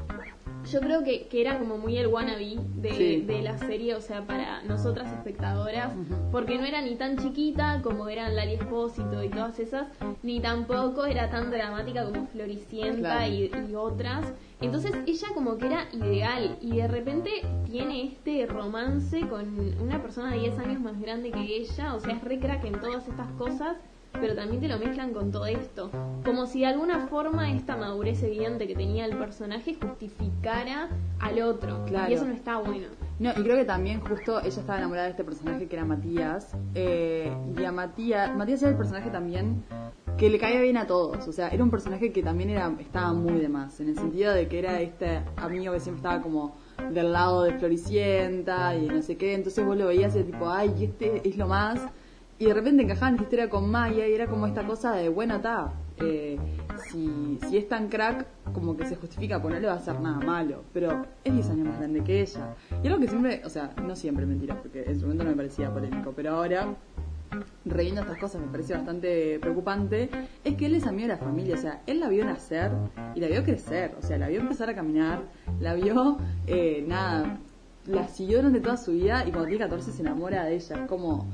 yo creo que, que era como muy el wannabe de, Sí. de la serie, o sea, para nosotras espectadoras, porque no era ni tan chiquita como eran Lali Espósito y todas esas, ni tampoco era tan dramática como Floricienta Claro. y, y otras. Entonces ella como que era ideal y de repente tiene este romance con una persona de 10 años más grande que ella, o sea, es re crack en todas estas cosas, pero también te lo mezclan con todo esto. Como si de alguna forma esta madurez evidente que tenía el personaje justificara al otro. Claro. Y eso no está bueno. No, y creo que también justo ella estaba enamorada de este personaje que era Matías. eh, y a Matías, Matías era el personaje también que le caía bien a todos. O sea, era un personaje que también era, estaba muy de más. En el sentido de que era este amigo que siempre estaba como del lado de Floricienta y no sé qué. Entonces vos lo veías y era tipo, ay, este es lo más. Y de repente encajaba en esta historia con Maya y era como esta cosa de, bueno, está. eh, si, es tan crack, como que se justifica, pues va a hacer nada malo. Pero es 10 años más grande que ella. Y algo que siempre, o sea, no siempre mentira, porque en su momento no me parecía polémico, pero ahora, reviendo estas cosas, me parece bastante preocupante, es que él es amigo de la familia. O sea, él la vio nacer y la vio crecer. O sea, la vio empezar a caminar, la vio, eh, nada, la siguió durante toda su vida y cuando tiene 14 se enamora de ella. Es como,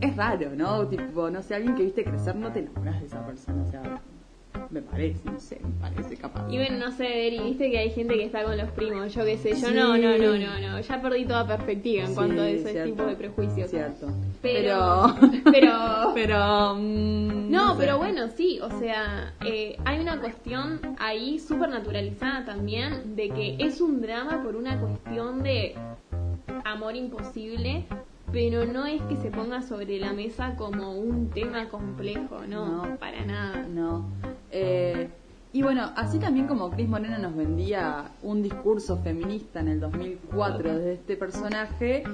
es raro, ¿no? Tipo, no sé, alguien que viste crecer no te enamoras de esa persona. O sea, me parece, no sé, me parece capaz. Y bueno, no sé, Eri, viste que hay gente que está con los primos, yo qué sé, yo no, no, no, no, no, ya perdí toda perspectiva en Sí, cuanto a ese cierto. tipo de prejuicios. Cierto. Pero, pero, pero, mm, no, sé. pero bueno, sí, o sea, eh, hay una cuestión ahí súper naturalizada también de que es un drama por una cuestión de amor imposible, pero no es que se ponga sobre la mesa como un tema complejo, no, No. para nada. No. Eh, y bueno, así también como Cris Morena nos vendía un discurso feminista en el 2004 desde este personaje,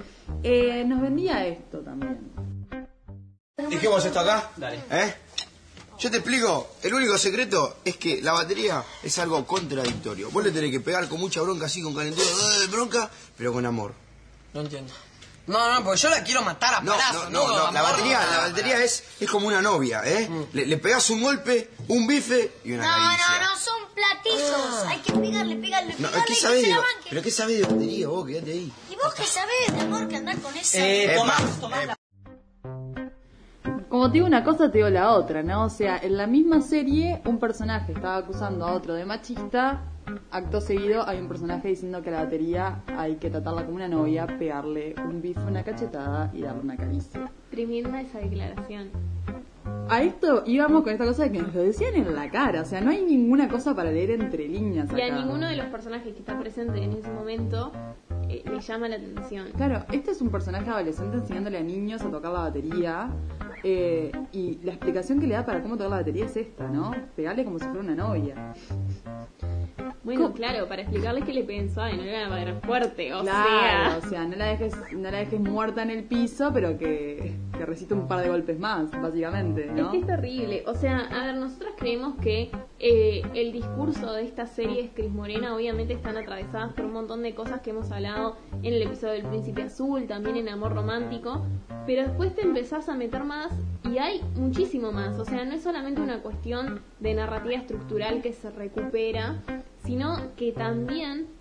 eh, nos vendía esto también. Dijimos esto acá. ¿Eh? Yo te explico, el único secreto es que la batería es algo contradictorio. Vos le tenés que pegar con mucha bronca, así con calentura, de bronca, pero con amor. No entiendo. No, no, porque yo la quiero matar a No, palazos, no, no, no, la batería, la batería es, es como una novia, ¿eh? Le, le pegás un golpe, un bife y una No, caricia. no, no, son platizos. Hay que pegarle, pegarle, No, pegarle ¿qué sabés de, pero qué sabés de batería vos? Quédate ahí. ¿Y vos qué sabés de amor que andar con esa? Eh. Tomás, la- Como te digo una cosa, te digo la otra, ¿no? O sea, en la misma serie, un personaje estaba acusando a otro de machista, acto seguido hay un personaje diciendo que la batería hay que tratarla como una novia, pegarle un bife, una cachetada y darle una caricia. Tremenda esa declaración. A esto íbamos con esta cosa de que nos lo decían en la cara, o sea, no hay ninguna cosa para leer entre líneas Y a acá. ninguno de los personajes que está presente en ese momento eh, le llama la atención. Claro, este es un personaje adolescente enseñándole a niños a tocar la batería. eh, y la explicación que le da para cómo tocar la batería es esta, ¿no? Pegarle como si fuera una novia. Bueno, claro, para explicarles que le peguen suave, no le van a pegar fuerte, o claro, sea... o sea, no la dejes, no la dejes muerta en el piso, pero que, que resista un par de golpes más, básicamente, Es ¿no? que es terrible. O sea, a ver, nosotros creemos que eh, el discurso de esta serie es Cris Morena, obviamente están atravesadas por un montón de cosas que hemos hablado en el episodio del Príncipe Azul, también en Amor Romántico, pero después te empezás a meter más y hay muchísimo más. O sea, no es solamente una cuestión de narrativa estructural que se recupera, sino que también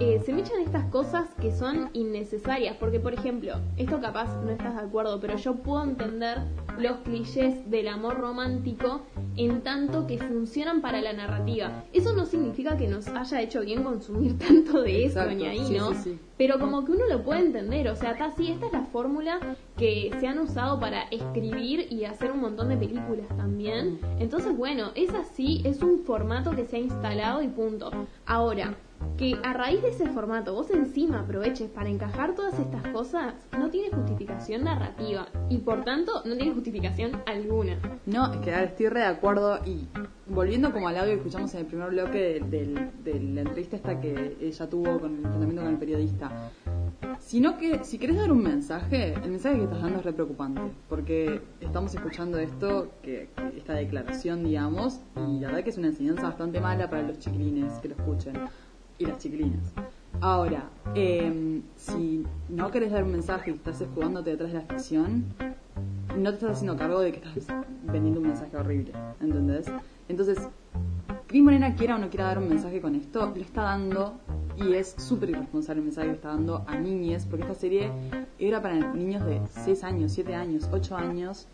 eh, se me echan estas cosas que son innecesarias. Porque, por ejemplo, esto capaz no estás de acuerdo, pero yo puedo entender los clichés del amor romántico en tanto que funcionan para la narrativa. Eso no significa que nos haya hecho bien consumir tanto de eso Exacto, ni ahí, sí, ¿no? sí, sí. Pero como que uno lo puede entender, o sea, está así, esta es la fórmula que se han usado para escribir y hacer un montón de películas también. Entonces, bueno, es así, es un formato que se ha instalado y punto. Ahora, que a raíz de ese formato vos encima aproveches para encajar todas estas cosas, no tiene justificación narrativa y por tanto no tiene justificación alguna. No, es que estoy re de acuerdo y volviendo como al audio que escuchamos en el primer bloque de, de la entrevista esta que ella tuvo con el enfrentamiento con el periodista, sino que si querés dar un mensaje, el mensaje que estás dando es re preocupante, porque estamos escuchando esto, que esta declaración, digamos, y la verdad que es una enseñanza bastante mala para los chiquilines que lo escuchen y las chiquilinas. Ahora, eh, si no querés dar un mensaje y estás escudándote detrás de la ficción, no te estás haciendo cargo de que estás vendiendo un mensaje horrible, ¿entendés? Entonces, Cris Morena quiera o no quiera dar un mensaje con esto, lo está dando y es súper irresponsable el mensaje que está dando a niñes, porque esta serie era para niños de 6 años, 7 años, 8 años,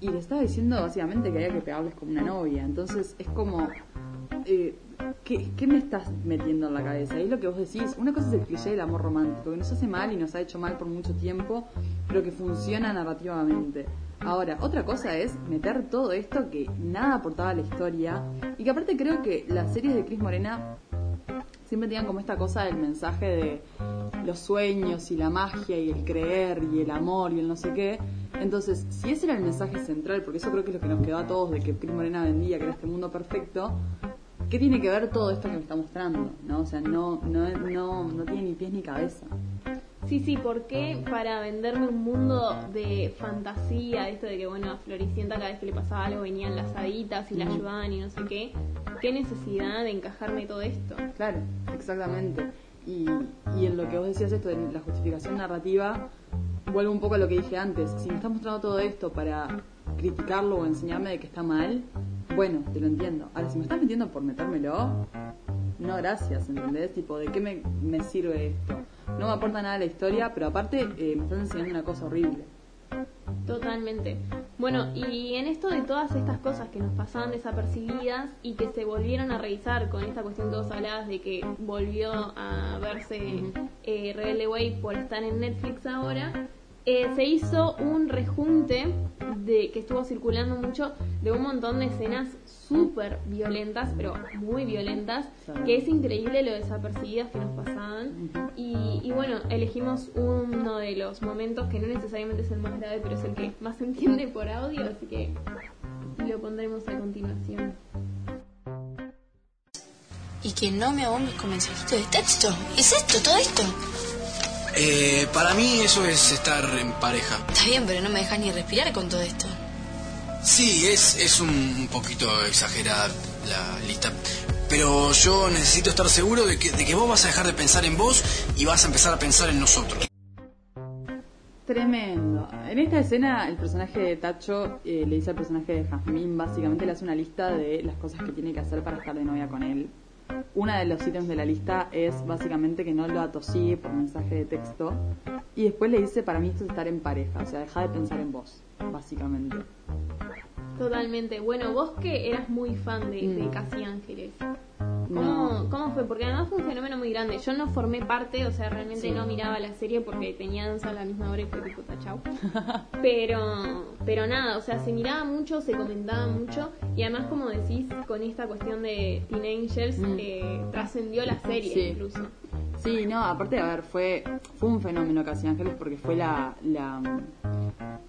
y le estaba diciendo básicamente que había que pegarles como una novia. Entonces es como, eh, ¿qué, ¿qué, me estás metiendo en la cabeza? Y es lo que vos decís. Una cosa es el cliché del amor romántico, que nos hace mal y nos ha hecho mal por mucho tiempo, pero que funciona narrativamente. Ahora, otra cosa es meter todo esto que nada aportaba a la historia y que aparte creo que las series de Cris Morena siempre tenían como esta cosa del mensaje de los sueños y la magia y el creer y el amor y el no sé qué. Entonces, si ese era el mensaje central, porque eso creo que es lo que nos quedó a todos de que Cris Morena vendía, que era este mundo perfecto, ¿qué tiene que ver todo esto que me está mostrando? ¿no? O sea, no, no, no, no tiene ni pies ni cabeza. Sí, sí, ¿por qué para venderme un mundo de fantasía, esto de que, bueno, a Floricienta cada vez que le pasaba algo venían las haditas y la ayudaban y no sé qué? ¿Qué necesidad de encajarme todo esto? Claro, exactamente. Y, y en lo que vos decías esto de la justificación narrativa, vuelvo un poco a lo que dije antes. Si me estás mostrando todo esto para criticarlo o enseñarme de que está mal, bueno, te lo entiendo. Ahora, si me estás metiendo por metérmelo, no gracias, ¿entendés? Tipo, ¿de qué me, me sirve esto? No me aporta nada a la historia, pero aparte eh, me están enseñando una cosa horrible. Totalmente. Bueno, y en esto de todas estas cosas que nos pasaban desapercibidas y que se volvieron a revisar con esta cuestión que vos hablabas de que volvió a verse eh, Rebelde Way por estar en Netflix ahora, eh, se hizo un rejunte de que estuvo circulando mucho de un montón de escenas súper violentas, pero muy violentas, que es increíble lo desapercibidas que nos pasaban. Y, bueno, elegimos uno de los momentos que no necesariamente es el más grave, pero es el que más se entiende por audio, así que lo pondremos a continuación. Y que no me hago mis mensajitos de texto. ¿Es esto, todo esto? Eh, para mí eso es estar en pareja. Está bien, pero no me dejas ni respirar con todo esto. Sí, es, es un poquito exagerada la lista. Pero yo necesito estar seguro de que, de que vos vas a dejar de pensar en vos y vas a empezar a pensar en nosotros. Tremendo. En esta escena, el personaje de Tacho eh, le dice al personaje de Jazmín, básicamente le hace una lista de las cosas que tiene que hacer para estar de novia con él. Una de los ítems de la lista es básicamente que no lo atosigue por mensaje de texto. Y después le dice, para mí esto es estar en pareja, o sea, deja de pensar en vos, básicamente. Totalmente. Bueno, vos que eras muy fan de, de Casi Ángeles, ¿Cómo, ¿Cómo fue? Porque además fue un fenómeno muy grande. Yo no formé parte, o sea, realmente no miraba la serie porque tenía danza a la misma hora y fue tipo tachau. Pero, pero nada, o sea, se miraba mucho, se comentaba mucho y además, como decís, con esta cuestión de Teen Angels, eh, trascendió la serie incluso. Sí, no, aparte, a ver, fue, fue un fenómeno Casi Ángeles porque fue la, la,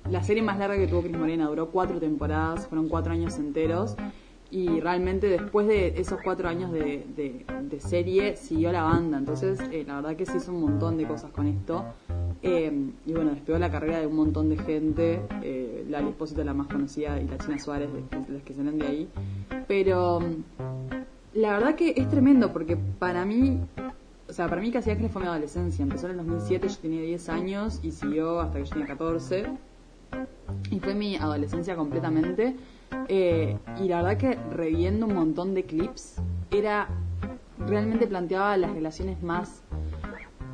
la serie más larga que tuvo Cris Morena. Duró cuatro temporadas, fueron cuatro años enteros. Y realmente después de esos cuatro años de, de, serie siguió la banda, entonces eh, la verdad que se hizo un montón de cosas con esto. Eh, y bueno, despegó la carrera de un montón de gente, eh, la Lispósito la más conocida y la China Suárez, las que salen de ahí, pero la verdad que es tremendo porque para mí, o sea, para mí Casi Ángeles fue mi adolescencia, empezó en el 2007, yo tenía 10 años y siguió hasta que yo tenía 14 y fue mi adolescencia completamente eh, y la verdad que reviendo un montón de clips, era realmente planteaba las relaciones más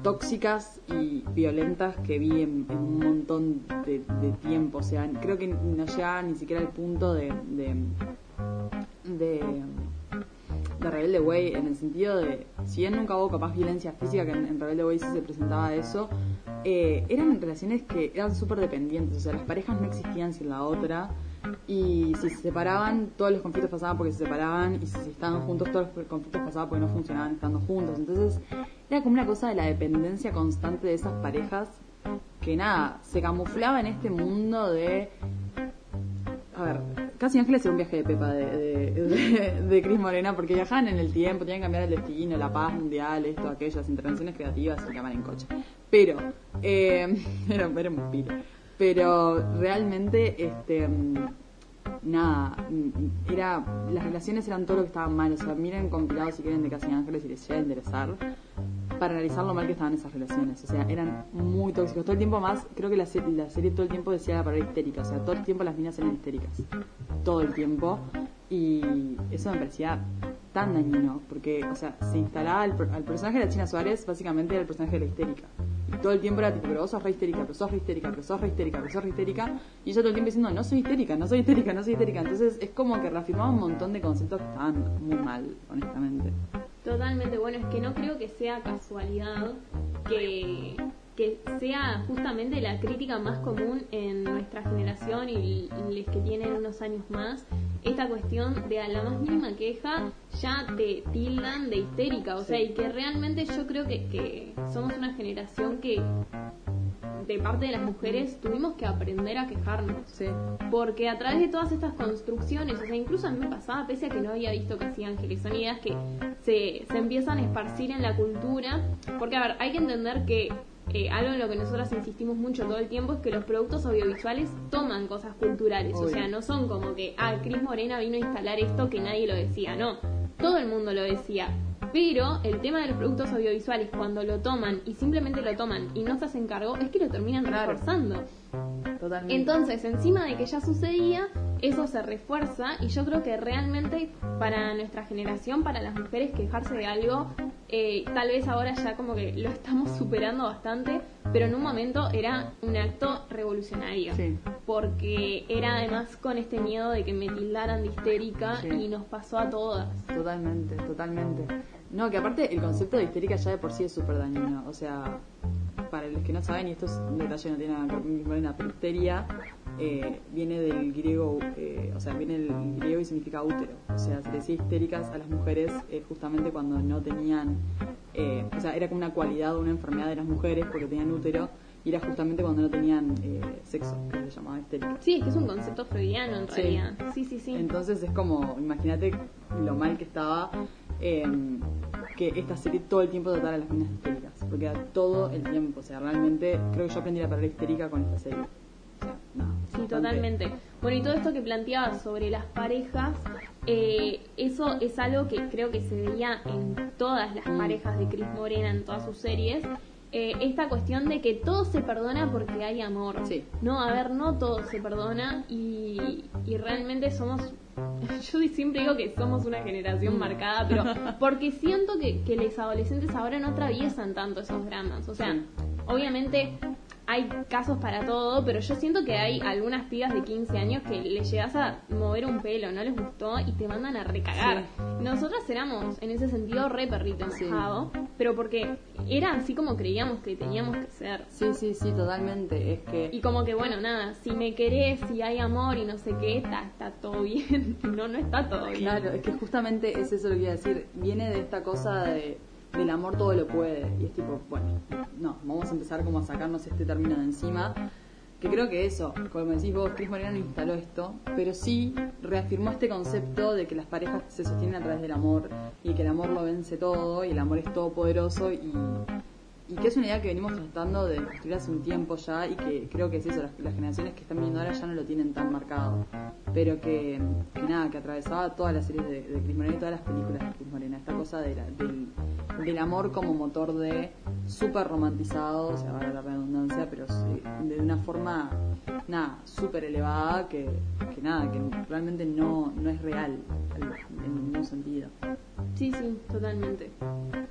tóxicas y violentas que vi en, un montón de, tiempo. O sea, creo que no llegaba ni siquiera al punto de, Rebelde Way, en el sentido de, si bien nunca hubo capaz violencia física, que en, Rebelde Way sí se presentaba eso, eh, eran relaciones que eran súper dependientes. O sea, las parejas no existían sin la otra y si se separaban, todos los conflictos pasaban porque se separaban y si estaban juntos, todos los conflictos pasaban porque no funcionaban estando juntos. Entonces era como una cosa de la dependencia constante de esas parejas que nada, se camuflaba en este mundo de... A ver, casi Ángeles era un viaje de Pepa de, de, Cris Morena porque viajaban en el tiempo, tenían que cambiar el destino, la paz mundial, esto, aquello, las intervenciones creativas y llamar en coche. Pero, eh, era, era un piro. Pero realmente este nada era las relaciones eran todo lo que estaba mal. O sea miren compilados si quieren de Casi Ángeles y les llega a interesar para analizar lo mal que estaban esas relaciones o sea eran muy tóxicos todo el tiempo más creo que la, la serie todo el tiempo decía la palabra histérica o sea todo el tiempo las minas eran histéricas todo el tiempo y eso me parecía tan dañino, porque, o sea, se instalaba al, al personaje de la China Suárez, básicamente era el personaje de la histérica. Y todo el tiempo era tipo, pero vos sos re histérica, pero sos re histérica, pero sos re histérica, pero sos re histérica. Y ella todo el tiempo diciendo, no soy histérica, no soy histérica, no soy histérica. Entonces es como que reafirmaba un montón de conceptos que estaban muy mal, honestamente. Totalmente, bueno, es que no creo que sea casualidad que, que sea justamente la crítica más común en nuestra generación y los que tienen unos años más, esta cuestión de a la más mínima queja ya te tildan de histérica, o sea, y que realmente yo creo que, que somos una generación que de parte de las mujeres tuvimos que aprender a quejarnos. Porque a través de todas estas construcciones, o sea, incluso a mí me pasaba, pese a que no había visto casi ángeles, son ideas que se, se empiezan a esparcir en la cultura. Porque, a ver, hay que entender que eh, algo en lo que nosotras insistimos mucho todo el tiempo es que los productos audiovisuales toman cosas culturales. O sea, no son como que, ah, Cris Morena vino a instalar esto que nadie lo decía. No, todo el mundo lo decía. Pero el tema de los productos audiovisuales, cuando lo toman y simplemente lo toman y no se hacen cargo, es que lo terminan reforzando. Totalmente. Entonces, encima de que ya sucedía, eso se refuerza y yo creo que realmente para nuestra generación, para las mujeres, quejarse de algo, eh, tal vez ahora ya como que lo estamos superando bastante, pero en un momento era un acto revolucionario. Porque era además con este miedo de que me tildaran de histérica y nos pasó a todas. Totalmente, totalmente. No, que aparte el concepto de histérica ya de por sí es súper dañino. O sea, para los que no saben, y esto es un detalle no tiene nada que ver con eh, viene del griego, eh, o sea, viene del griego y significa útero. O sea, se decía histéricas a las mujeres eh, justamente cuando no tenían, o sea, era como una cualidad o una enfermedad de las mujeres porque tenían útero y era justamente cuando no tenían sexo, que se llamaba histérica. Sí, es que es un concepto freudiano en realidad. Sí, sí, sí. Entonces es como, imagínate lo mal que estaba que esta serie todo el tiempo tratara a las minas histéricas, porque era todo el tiempo, o sea, realmente creo que yo aprendí la palabra histérica con esta serie. sí, totalmente. Bueno, y todo esto que planteabas sobre las parejas, eh, eso es algo que creo que se veía en todas las mm. parejas de Cris Morena, en todas sus series. Eh, esta cuestión de que todo se perdona porque hay amor. No, a ver, no todo se perdona y, y realmente somos yo siempre digo que somos una generación marcada, pero porque siento que, que los adolescentes ahora no atraviesan tanto esos dramas. O sea, obviamente hay casos para todo, pero yo siento que hay algunas pibas de 15 años que le llegas a mover un pelo, no les gustó y te mandan a recagar. Nosotras éramos en ese sentido re perrito enojado, pero porque era así como creíamos que teníamos que ser. Sí, sí, sí, totalmente. Es que y como que bueno, nada, si me querés, si hay amor y no sé qué, está, está todo bien. no, no está todo bien. Claro, es que justamente es eso lo que iba a decir. Viene de esta cosa de del amor todo lo puede. Y es tipo, bueno, no, vamos a empezar como a sacarnos este término de encima. Que creo que eso, como decís vos, Cris Morena no instaló esto, pero sí reafirmó este concepto de que las parejas se sostienen a través del amor y que el amor lo vence todo y el amor es todopoderoso y, y que es una idea que venimos tratando de construir hace un tiempo ya y que creo que es eso, las, generaciones que están viendo ahora ya no lo tienen tan marcado, pero que, nada, que atravesaba todas las series de, de Cris Morena y todas las películas de Cris Morena, esta cosa de del del amor como motor de súper romantizado, o sea, la redundancia, pero de una forma, nada, súper elevada que, que, nada, que realmente no, no es real en ningún sentido. Sí, sí, totalmente.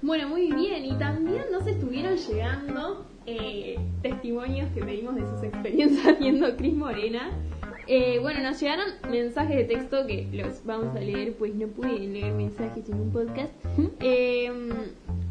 Bueno, muy bien, y también nos estuvieron llegando eh, testimonios que pedimos de sus experiencias viendo Cris Morena. Eh, bueno, nos llegaron mensajes de texto que los vamos a leer, pues no pude leer mensajes en un podcast. Eh,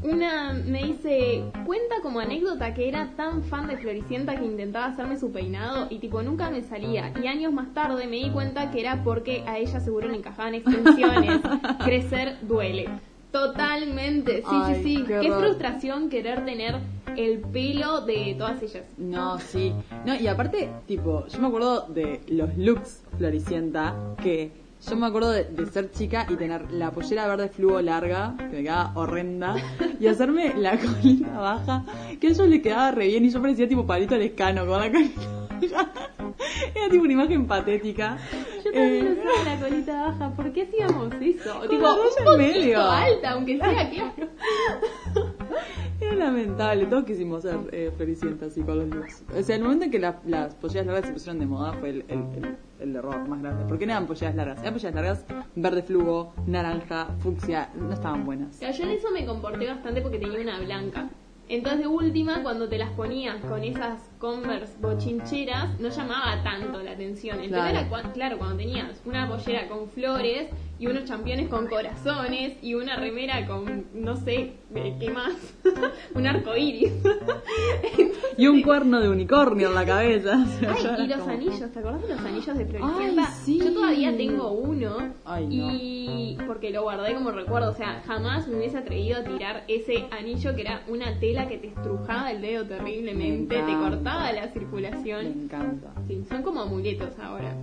una me dice, cuenta como anécdota que era tan fan de Floricienta que intentaba hacerme su peinado y tipo nunca me salía. Y años más tarde me di cuenta que era porque a ella seguro le encajaban extensiones. Crecer duele. Totalmente, sí, sí, sí. Qué, frustración querer tener el pelo de todas ellas. No, sí. No, y aparte, tipo, yo me acuerdo de los looks Floricienta que yo me acuerdo de, ser chica y tener la pollera verde fluo larga, que me quedaba horrenda, y hacerme la colita baja, que a ellos le quedaba re bien y yo parecía tipo palito escano con la colita Era tipo una imagen patética. Yo también eh, usaba la colita baja. ¿Por qué hacíamos eso? tipo, un medio. alta, aunque sea, claro. Era lamentable. Todos quisimos ser eh, Floricienta así con los looks. O sea, el momento en que la- las polleras largas se pusieron de moda fue el, el, el, el error más grande. Porque no eran polleras largas. Eran polleras largas verde fluo, naranja, fucsia. No estaban buenas. O sea, yo en eso me comporté bastante porque tenía una blanca. Entonces, de última, cuando te las ponías con esas Converse bochincheras, no llamaba tanto la atención. El Claro. era, claro, cuando tenías una pollera con flores y unos championes con corazones y una remera con, no sé, eh, ¿qué más? un arco iris. Y un cuerno de unicornio en la cabeza. Ay, y los como- anillos, ¿te acordás de los anillos de Floricienta? Sí. Yo todavía tengo uno Ay, no. y porque lo guardé como recuerdo, o sea, jamás me hubiese atrevido a tirar ese anillo que era una tela que te estrujaba el dedo terriblemente, Me te cortaba la Me circulación. encanta. Sí, son como amuletos ahora.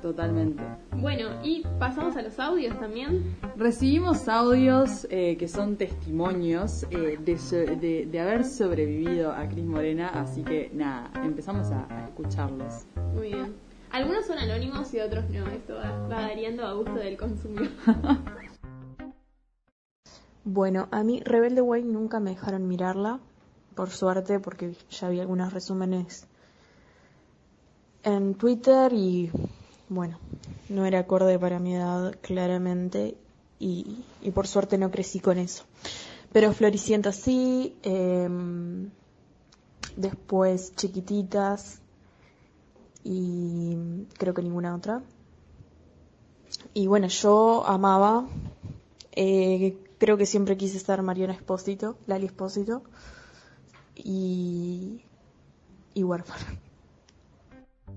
Totalmente. Bueno, y pasamos a los audios también. Recibimos audios eh, que son testimonios eh, de, de, de haber sobrevivido a Cris Morena, así que nada, empezamos a, a escucharlos. Muy bien. Algunos son anónimos y otros no, esto va, va variando a gusto del consumidor. Bueno, a mí Rebelde Way nunca me dejaron mirarla, por suerte, porque ya vi algunos resúmenes en Twitter y bueno, no era acorde para mi edad claramente y, y por suerte no crecí con eso. Pero Floricienta sí, em, después Chiquititas y creo que ninguna otra. Y bueno, yo amaba, eh, creo que siempre quise estar Mariana Espósito, Lali Espósito y, y.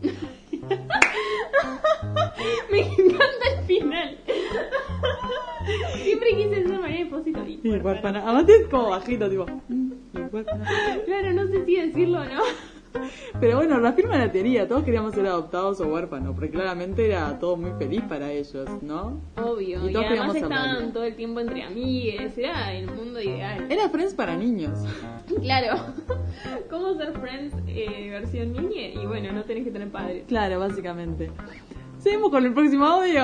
Me encanta el final. Siempre quise ser María Depósito y Y huérfana. Además es como bajito, tipo. Claro, no sé si decirlo o no. Pero bueno, reafirma la teoría, todos queríamos ser adoptados o huérfanos, porque claramente era todo muy feliz para ellos, ¿no? Obvio, Y y, todos además queríamos ser estaban todo el tiempo entre amigues, era el mundo ideal. Era Friends para niños. Claro, ¿cómo ser Friends eh, versión niña? Y bueno, no tenés que tener padres. Claro, básicamente. Seguimos con el próximo audio.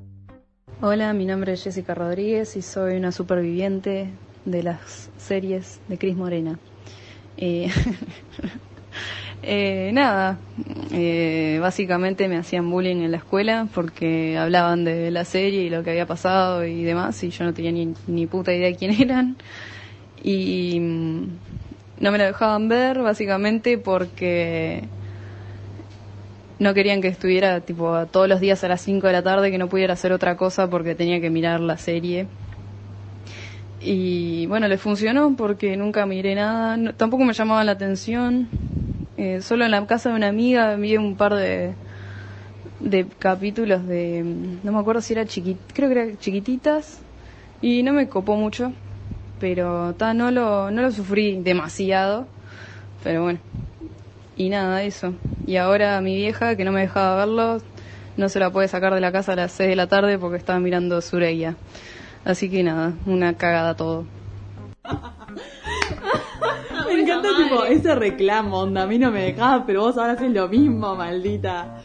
Hola, mi nombre es Jessica Rodríguez y soy una superviviente de las series de Cris Morena. Eh, eh, nada, eh, básicamente me hacían bullying en la escuela porque hablaban de la serie y lo que había pasado y demás y yo no tenía ni, ni puta idea de quién eran. Y mm, no me lo dejaban ver básicamente porque no querían que estuviera tipo todos los días a las 5 de la tarde que no pudiera hacer otra cosa porque tenía que mirar la serie. Y bueno, le funcionó porque nunca miré nada, tampoco me llamaban la atención. Eh, solo en la casa de una amiga vi un par de, de capítulos de, no me acuerdo si era chiquit, creo que era chiquititas y no me copó mucho, pero ta, no lo, no lo sufrí demasiado, pero bueno. Y nada, eso. Y ahora mi vieja, que no me dejaba verlo, no se la puede sacar de la casa a las 6 de la tarde porque estaba mirando Sureya. Así que nada, una cagada todo. Tipo ese reclamo, onda, a mí no me dejabas, pero vos ahora haces lo mismo, maldita.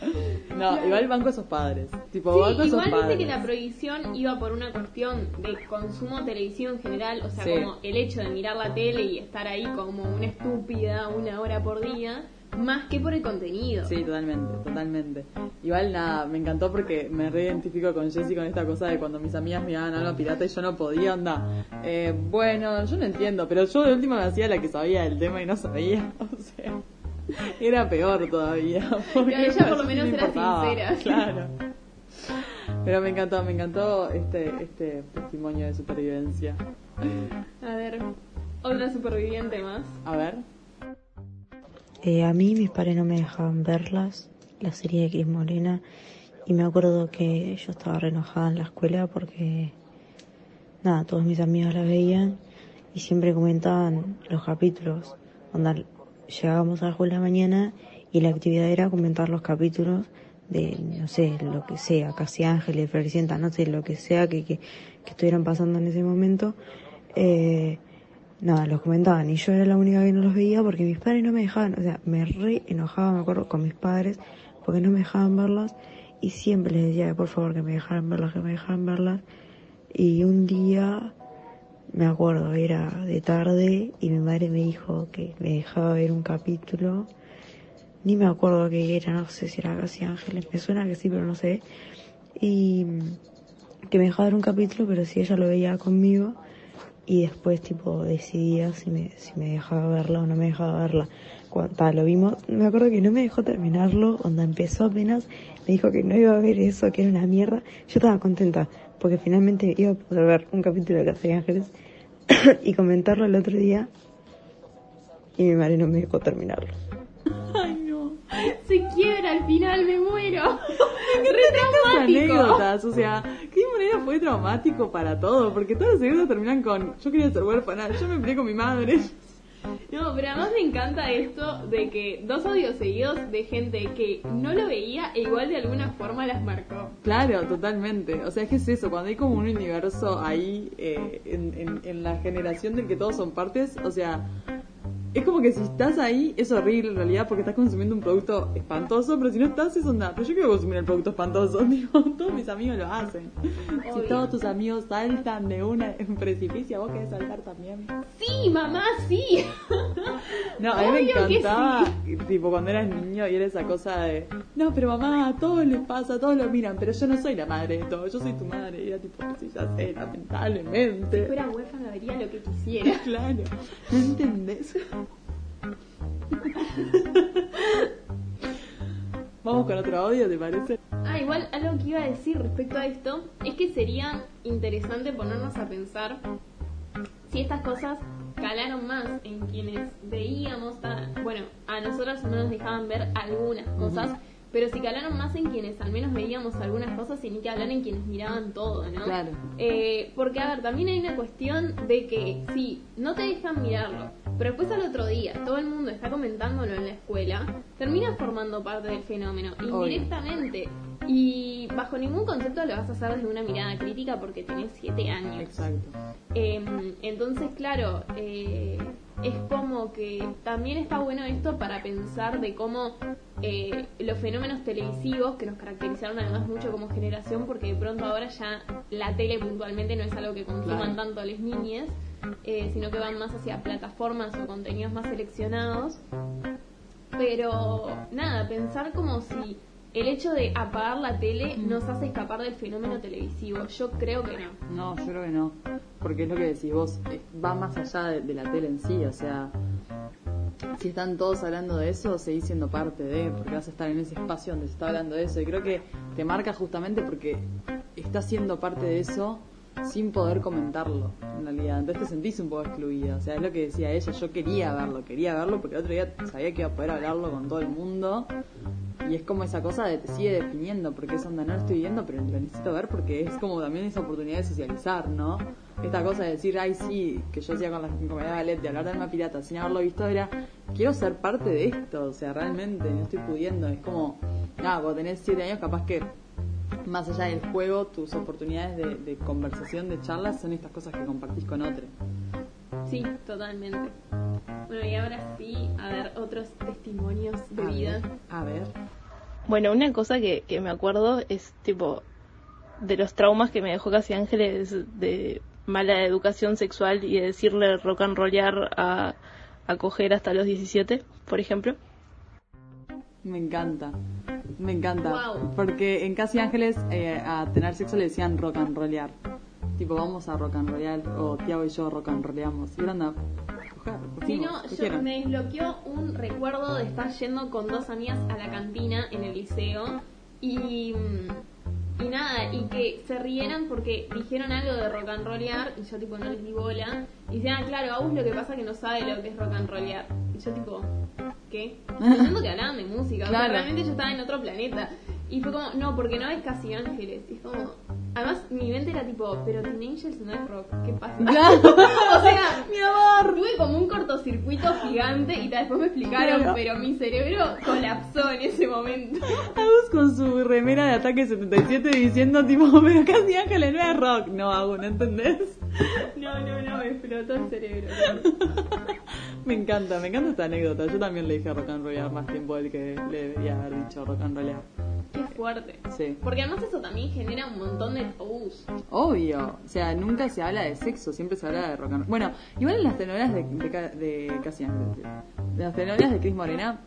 No, igual banco esos padres. Tipo, Sí, banco igual padres. que la prohibición iba por una cuestión de consumo televisivo en general, o sea, Sí. como el hecho de mirar la tele y estar ahí como una estúpida una hora por día, más que por el contenido. Sí, totalmente, totalmente. Igual nada, me encantó porque me reidentifico con Jessy con esta cosa de cuando mis amigas miraban algo pirata y yo no podía, onda. Eh, bueno, yo no entiendo, pero yo de última me hacía la que sabía del tema y no sabía, o sea. Era peor todavía. porque Pero ella por lo no menos me era sincera. Claro. Pero me encantó, me encantó este, este testimonio de supervivencia. A ver, otra superviviente más. A ver. Eh, a mí mis padres no me dejaban verlas, la serie de Cris Morena, y me acuerdo que yo estaba re en la escuela porque, nada, todos mis amigos la veían y siempre comentaban los capítulos. Onda, llegábamos a 8 de la mañana y la actividad era comentar los capítulos de, no sé, lo que sea, Casi Ángeles, Floricienta, no sé, lo que sea que, que, que estuvieran pasando en ese momento. Eh, nada, los comentaban y yo era la única que no los veía porque mis padres no me dejaban, o sea, me re enojaba, me acuerdo, con mis padres porque no me dejaban verlas y siempre les decía que por favor que me dejaran verlas, que me dejaran verlas y un día me acuerdo, era de tarde y mi madre me dijo que me dejaba ver un capítulo. Ni me acuerdo qué era, no sé si era Casi Ángeles, me suena que sí, pero no sé. Y que me dejaba ver un capítulo, pero si ella lo veía conmigo y después tipo decidía si me, si me dejaba verla o no me dejaba verla. Cuando lo vimos, me acuerdo que no me dejó terminarlo, cuando empezó apenas me dijo que no iba a ver eso, que era una mierda. Yo estaba contenta, porque finalmente iba a poder ver un capítulo de Casa de Ángeles y comentarlo el otro día y mi madre no me dejó terminarlo. Se quiebra al final, me muero. Re anécdotas, o sea, qué manera fue traumático para todo, porque todos los anécdotas terminan con yo quería ser huérfana, yo me peleé con mi madre. No, pero además me encanta esto de que dos audios seguidos de gente que no lo veía e igual de alguna forma las marcó. Claro, totalmente. O sea, es que es eso, cuando hay como un universo ahí eh, en, en, en la generación del que todos son partes, o sea, es como que si estás ahí es horrible en realidad porque estás consumiendo un producto espantoso, pero si no estás es onda. Pero yo quiero consumir el producto espantoso, digo, todos mis amigos lo hacen. Si todos tus amigos saltan de una en precipicio, vos querés saltar también. Sí, mamá, sí. No, a mí me encantaba, tipo cuando eras niño y era esa cosa de, no, pero mamá, a todos les pasa, todos lo miran, pero yo no soy la madre de todo, yo soy tu madre. Y era tipo, sí, ya sé, lamentablemente. Si fuera huérfana vería lo que quisiera. claro, ¿no entendés? Vamos con otro audio, ¿te parece? Ah, igual algo que iba a decir respecto a esto es que sería interesante ponernos a pensar si estas cosas calaron más en quienes veíamos, bueno, a nosotros no nos dejaban ver algunas cosas, pero si calaron más en quienes al menos veíamos algunas cosas y ni que hablar en quienes miraban todo, ¿no? Claro. Eh, porque, a ver, también hay una cuestión de que si no te dejan mirarlo, pero después al otro día todo el mundo está comentándolo en la escuela, termina formando parte del fenómeno, indirectamente. Y bajo ningún concepto lo vas a hacer desde una mirada crítica porque tenés siete años. Exacto. Em, entonces, claro, eh, es como que también está bueno esto para pensar de cómo eh, los fenómenos televisivos que nos caracterizaron además mucho como generación, porque de pronto ahora ya la tele puntualmente no es algo que consuman tanto las niñas, eh, sino que van más hacia plataformas o contenidos más seleccionados. Pero nada, pensar como si el hecho de apagar la tele nos hace escapar del fenómeno televisivo. Yo creo que no. No, yo creo que no. Porque es lo que decís vos, va más allá de, la tele en sí. O sea, si están todos hablando de eso, seguís siendo parte de, porque vas a estar en ese espacio donde se está hablando de eso. Y creo que te marca justamente porque estás siendo parte de eso sin poder comentarlo, en realidad. Entonces te sentís un poco excluida. O sea, es lo que decía ella, yo quería verlo, quería verlo porque el otro día sabía que iba a poder hablarlo con todo el mundo y es como esa cosa de te sigue definiendo, porque es onda, no lo estoy viendo, pero lo necesito ver porque es como también esa oportunidad de socializar, ¿no? Esta cosa de decir, ay, sí, que yo hacía con la comunidad de ballet, de hablar de alma pirata sin haberlo visto, era, quiero ser parte de esto, o sea, realmente, no estoy pudiendo. Es como, nada, cuando tenés siete años, capaz que más allá del juego, tus oportunidades de, de conversación, de charlas, son estas cosas que compartís con otros. Sí, totalmente. Bueno, y ahora sí, a ver, otros testimonios de vida. a ver. Bueno, una cosa que, que me acuerdo es tipo de los traumas que me dejó casi Ángeles de mala educación sexual y de decirle rock and rollar a, a coger hasta los 17, por ejemplo. Me encanta, me encanta. Porque en Casi Ángeles eh, a tener sexo le decían rock and rollar. Tipo, vamos a rock and rollar o Tiago y yo rock and rollamos. Y anda, Sí, no, yo me desbloqueó un recuerdo de estar yendo con dos amigas a la cantina en el liceo y, y nada, y que se rieran porque dijeron algo de rock and rollear y yo tipo no les di bola. Y decían, ah, claro, Agus lo que pasa es que no sabe lo que es rock and rollear. Y yo tipo, ¿qué? Pensando que hablaban de música, realmente yo estaba en otro planeta. Y fue como, no, porque no es casi ángeles. Y es como, además mi mente era tipo, pero Teen Angels no es rock, ¿qué pasa? o sea, mi amor. Tuve como un cortocircuito gigante y después me explicaron, pero mi cerebro colapsó en ese momento. Agus con su remera de ataque 77 diciendo tipo, pero casi ángeles no es rock. No, Agus, ¿no entendés? No, no, no, me explotó el cerebro. me encanta, me encanta esta anécdota. Yo también le dije rock and rollar más tiempo del que le debería haber dicho rock and rollar. Qué fuerte. Sí. Porque además eso también genera un montón de tabús. Obvio. O sea, nunca se habla de sexo, siempre se habla de rock and roll. Bueno, igual en las telenovelas de, de, de casi sí. De las telenovelas de Cris Morena,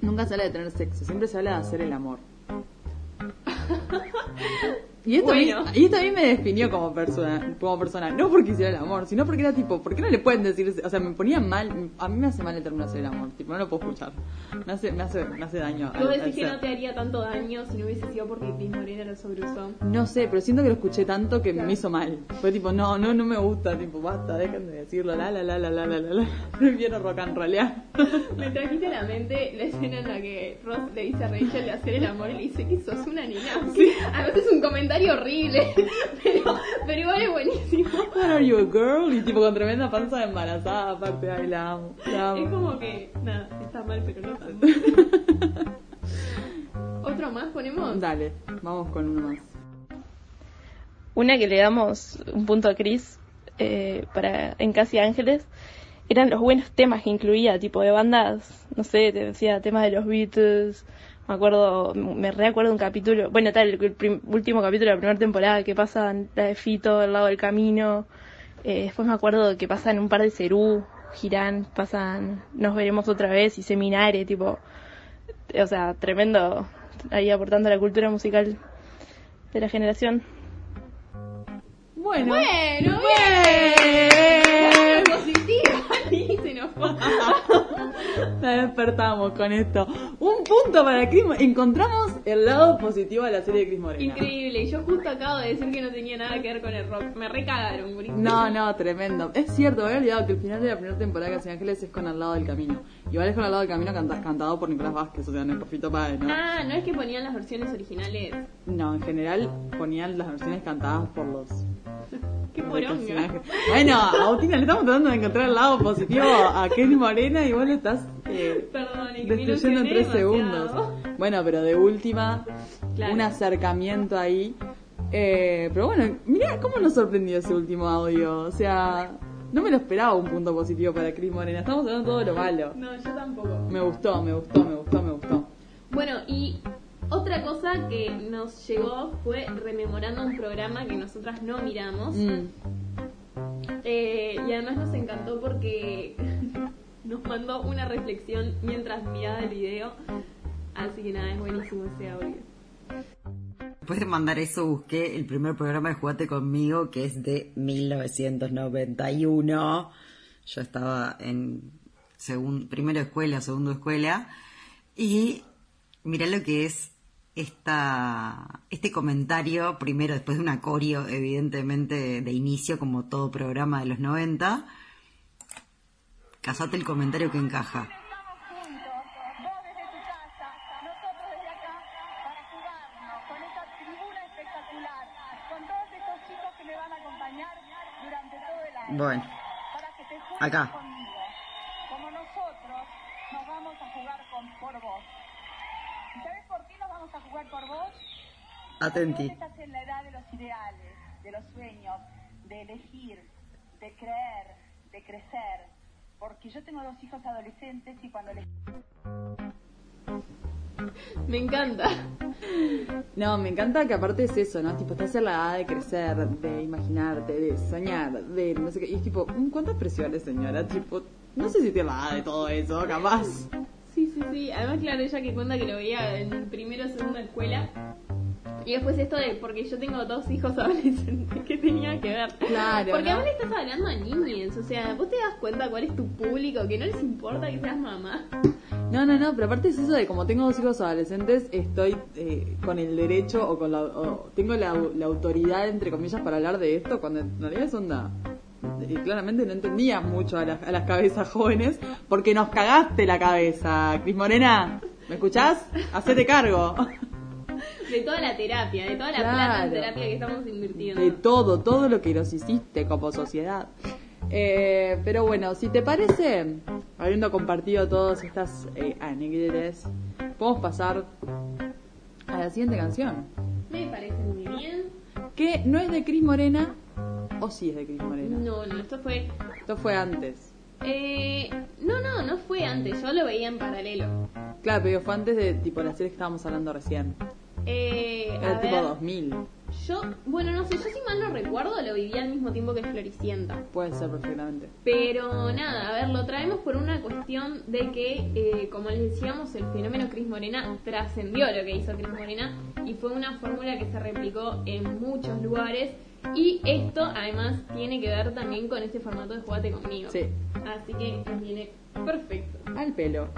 nunca se habla de tener sexo, siempre se habla de hacer el amor. Y esto, Bueno. a mí, y esto a mí me definió como persona, como persona, no porque hiciera el amor, sino porque era tipo, ¿por qué no le pueden decir? O sea, me ponía mal, a mí me hace mal el término hacer el amor, tipo, no lo puedo escuchar. Me hace, me hace, me hace daño. Tú al- decís al que ser. no te haría tanto daño si no hubiese sido porque Cris Morena lo sobreusó. No sé, pero siento que lo escuché tanto que me hizo mal. Fue tipo, no, no, no me gusta, tipo, basta, dejen de decirlo, la, la, la, la, la, la, la, la. Prefiero rock and rollear. Me trajiste a la mente la escena en la que Ross le dice a Rachel de hacer el amor y le dice que sos una niña. Además es un comentario horrible, pero, pero igual es buenísimo. What are you, a girl? Y tipo, con tremenda panza de embarazada, aparte, ay, la amo, la amo. Es como que, nada, está mal, pero no tanto. ¿Otro más ponemos? Dale, vamos con uno más. Una que le damos un punto a Chris eh, para en Casi Ángeles eran los buenos temas que incluía, tipo de bandas, no sé, te decía temas de los Beatles. Me acuerdo, me reacuerdo un capítulo, bueno, tal, el, prim- último capítulo de la primera temporada que pasa la de Fito, al lado del camino. Eh, después me acuerdo que pasan un par de Cerú, Girán, pasan Nos veremos otra vez y Seminare, tipo, o sea, tremendo ahí aportando a la cultura musical de la generación. Bueno, Bueno, bien. bien. nos despertamos con esto. Un punto para Chris. Mo- Encontramos el lado positivo de la serie de Chris Morena. Increíble, y yo justo acabo de decir que no tenía nada que ver con el rock. Me recagaron, gurises. No, no, tremendo. Es cierto, me había olvidado que el final de la primera temporada de Casi Ángeles es con Al lado del camino. Igual es con Al lado del camino canta- cantado por Nicolás Vázquez, o sea, no es por Fito Páez, ¿no? Ah, no es que ponían las versiones originales. No, en general ponían las versiones cantadas por los. Qué poronga. Bueno, Agustina, le estamos tratando de encontrar el lado positivo a Kenny Morena y vos lo estás eh, Perdón, destruyendo en tres demasiado. segundos. Bueno, pero de última, Claro. un acercamiento ahí. Eh, pero bueno, mirá cómo nos sorprendió ese último audio. O sea, no me lo esperaba un punto positivo para Chris Morena. Estamos hablando todo lo malo. No, yo tampoco. Me gustó, me gustó, me gustó, me gustó. Bueno, y otra cosa que nos llegó fue rememorando un programa que nosotras no miramos. Mm. Eh, y además nos encantó porque nos mandó una reflexión mientras miraba el video. Así que nada, es buenísimo ese audio. Después de mandar eso busqué el primer programa de Jugate conmigo que es de 1991. Yo estaba en segun- primero escuela, segundo escuela y mirá lo que es esta, este comentario, primero después de un acorio evidentemente de inicio como todo programa de los 90. Casate el comentario que encaja. Bueno, acá. Como nosotros nos vamos a jugar con, por vos. ¿Y ¿Sabes por qué nos vamos a jugar por vos? Atenti. Vos estás en la edad de los ideales, de los sueños, de elegir, de creer, de crecer. Porque yo tengo dos hijos adolescentes y cuando les... Me encanta. No, me encanta que aparte es eso, ¿no? Tipo, estás en la edad de crecer, de imaginarte, de soñar, de no sé qué. Y es tipo, "Mm, ¿cuántas presiones, señora? Tipo, no sé si tiene la edad de todo eso, capaz. Sí, sí, sí. Además, claro, ella que cuenta que lo veía en primero o segundo escuela. Y después esto de, porque yo tengo dos hijos adolescentes, ¿qué tenía que ver? Claro, Porque ¿no? le estás hablando a niños, o sea, vos te das cuenta cuál es tu público, que no les importa que seas mamá. No, no, no, pero aparte es eso de como tengo dos hijos adolescentes, estoy eh, con el derecho o con la, o tengo la, la autoridad, entre comillas, para hablar de esto, cuando en realidad es onda. Y claramente no entendías mucho a, las- a las cabezas jóvenes, porque nos cagaste la cabeza, Cris Morena. ¿Me escuchás? Hacete cargo. De toda la terapia, de toda la Claro. plata en terapia que estamos invirtiendo. de todo, todo lo que nos hiciste como sociedad. Eh, pero bueno, si te parece, habiendo compartido todas estas eh, anécdotas, podemos pasar a la siguiente canción, Me parece muy bien. que no es de Cris Morena, o sí es de Cris Morena. No, no, esto fue... Esto fue antes. Eh, no, no, no fue antes, yo lo veía en paralelo. Claro, pero fue antes de tipo la serie que estábamos hablando recién. Eh, a Era tipo ver, 2000. Yo, bueno, no sé, yo si mal no recuerdo lo viví al mismo tiempo que Floricienta. Puede ser perfectamente. Pero nada, a ver, lo traemos por una cuestión de que, eh, como les decíamos, el fenómeno Cris Morena trascendió lo que hizo Cris Morena y fue una fórmula que se replicó en muchos lugares. Y esto, además, tiene que ver también con este formato de Jugate conmigo. Sí. Así que nos viene perfecto. Al pelo.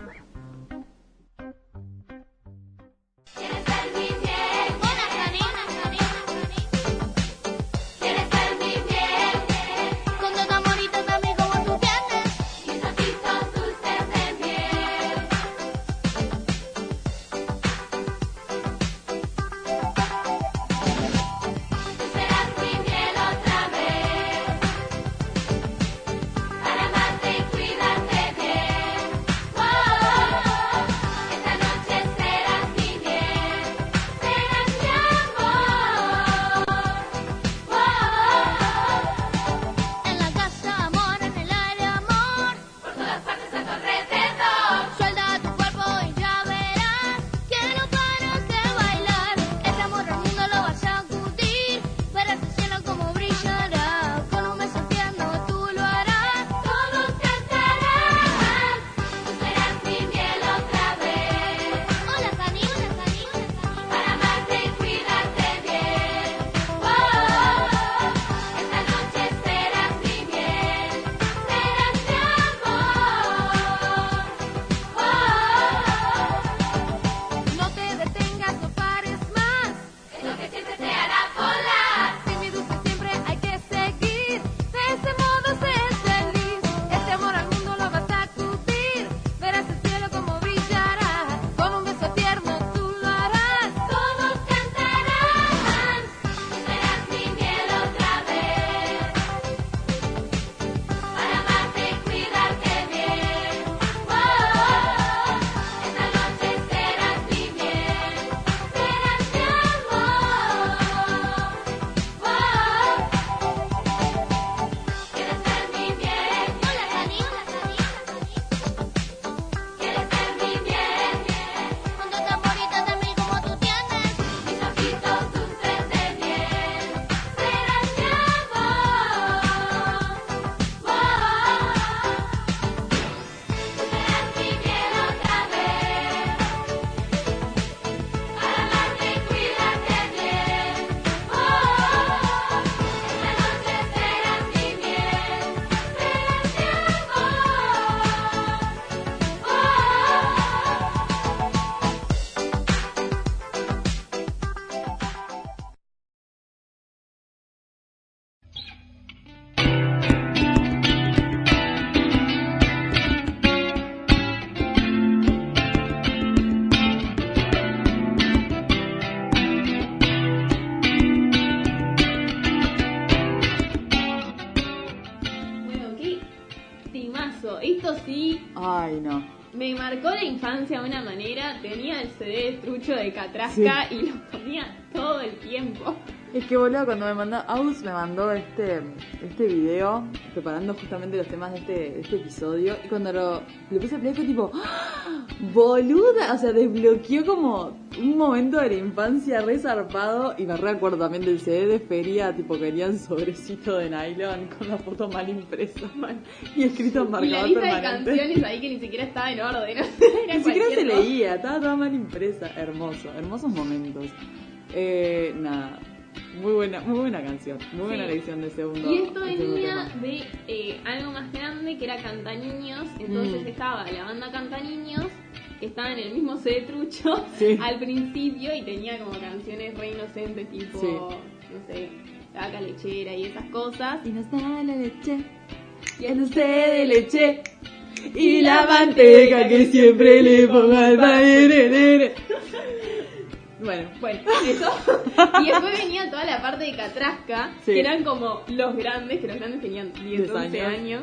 Infancia de una manera. Tenía el CD de trucho de Catrasca y lo Es que boludo, cuando me mandó, Aus me mandó este, este video preparando justamente los temas de este, de este episodio y cuando lo, le puse play fue tipo, ¡Ah! boluda, o sea, desbloqueó como un momento de la infancia re zarpado y me recuerdo también del CD de feria, tipo que venían sobrecito de nylon con la foto mal impresa man, y escrito en Y la marcador lista de canciones ahí que ni siquiera estaba en orden. Era Ni siquiera se leía, estaba toda mal impresa. Hermoso, hermosos momentos. Eh, nada, muy buena, muy buena canción, muy buena Sí. elección de segundo. Y esto de venía de eh, algo más grande que era Cantaniños. Entonces Mm. estaba la banda Cantaniños, que estaba en el mismo CD trucho Sí. al principio y tenía como canciones re inocentes, tipo, Sí. no sé, la vaca lechera y esas cosas. Y nos da la leche, y el dulce de leche, y la manteca que siempre le pongo al baile. Bueno, Bueno, eso. y después venía toda la parte de Catrasca, Sí. que eran como los grandes, que los grandes tenían 10, Diez 11 años. años,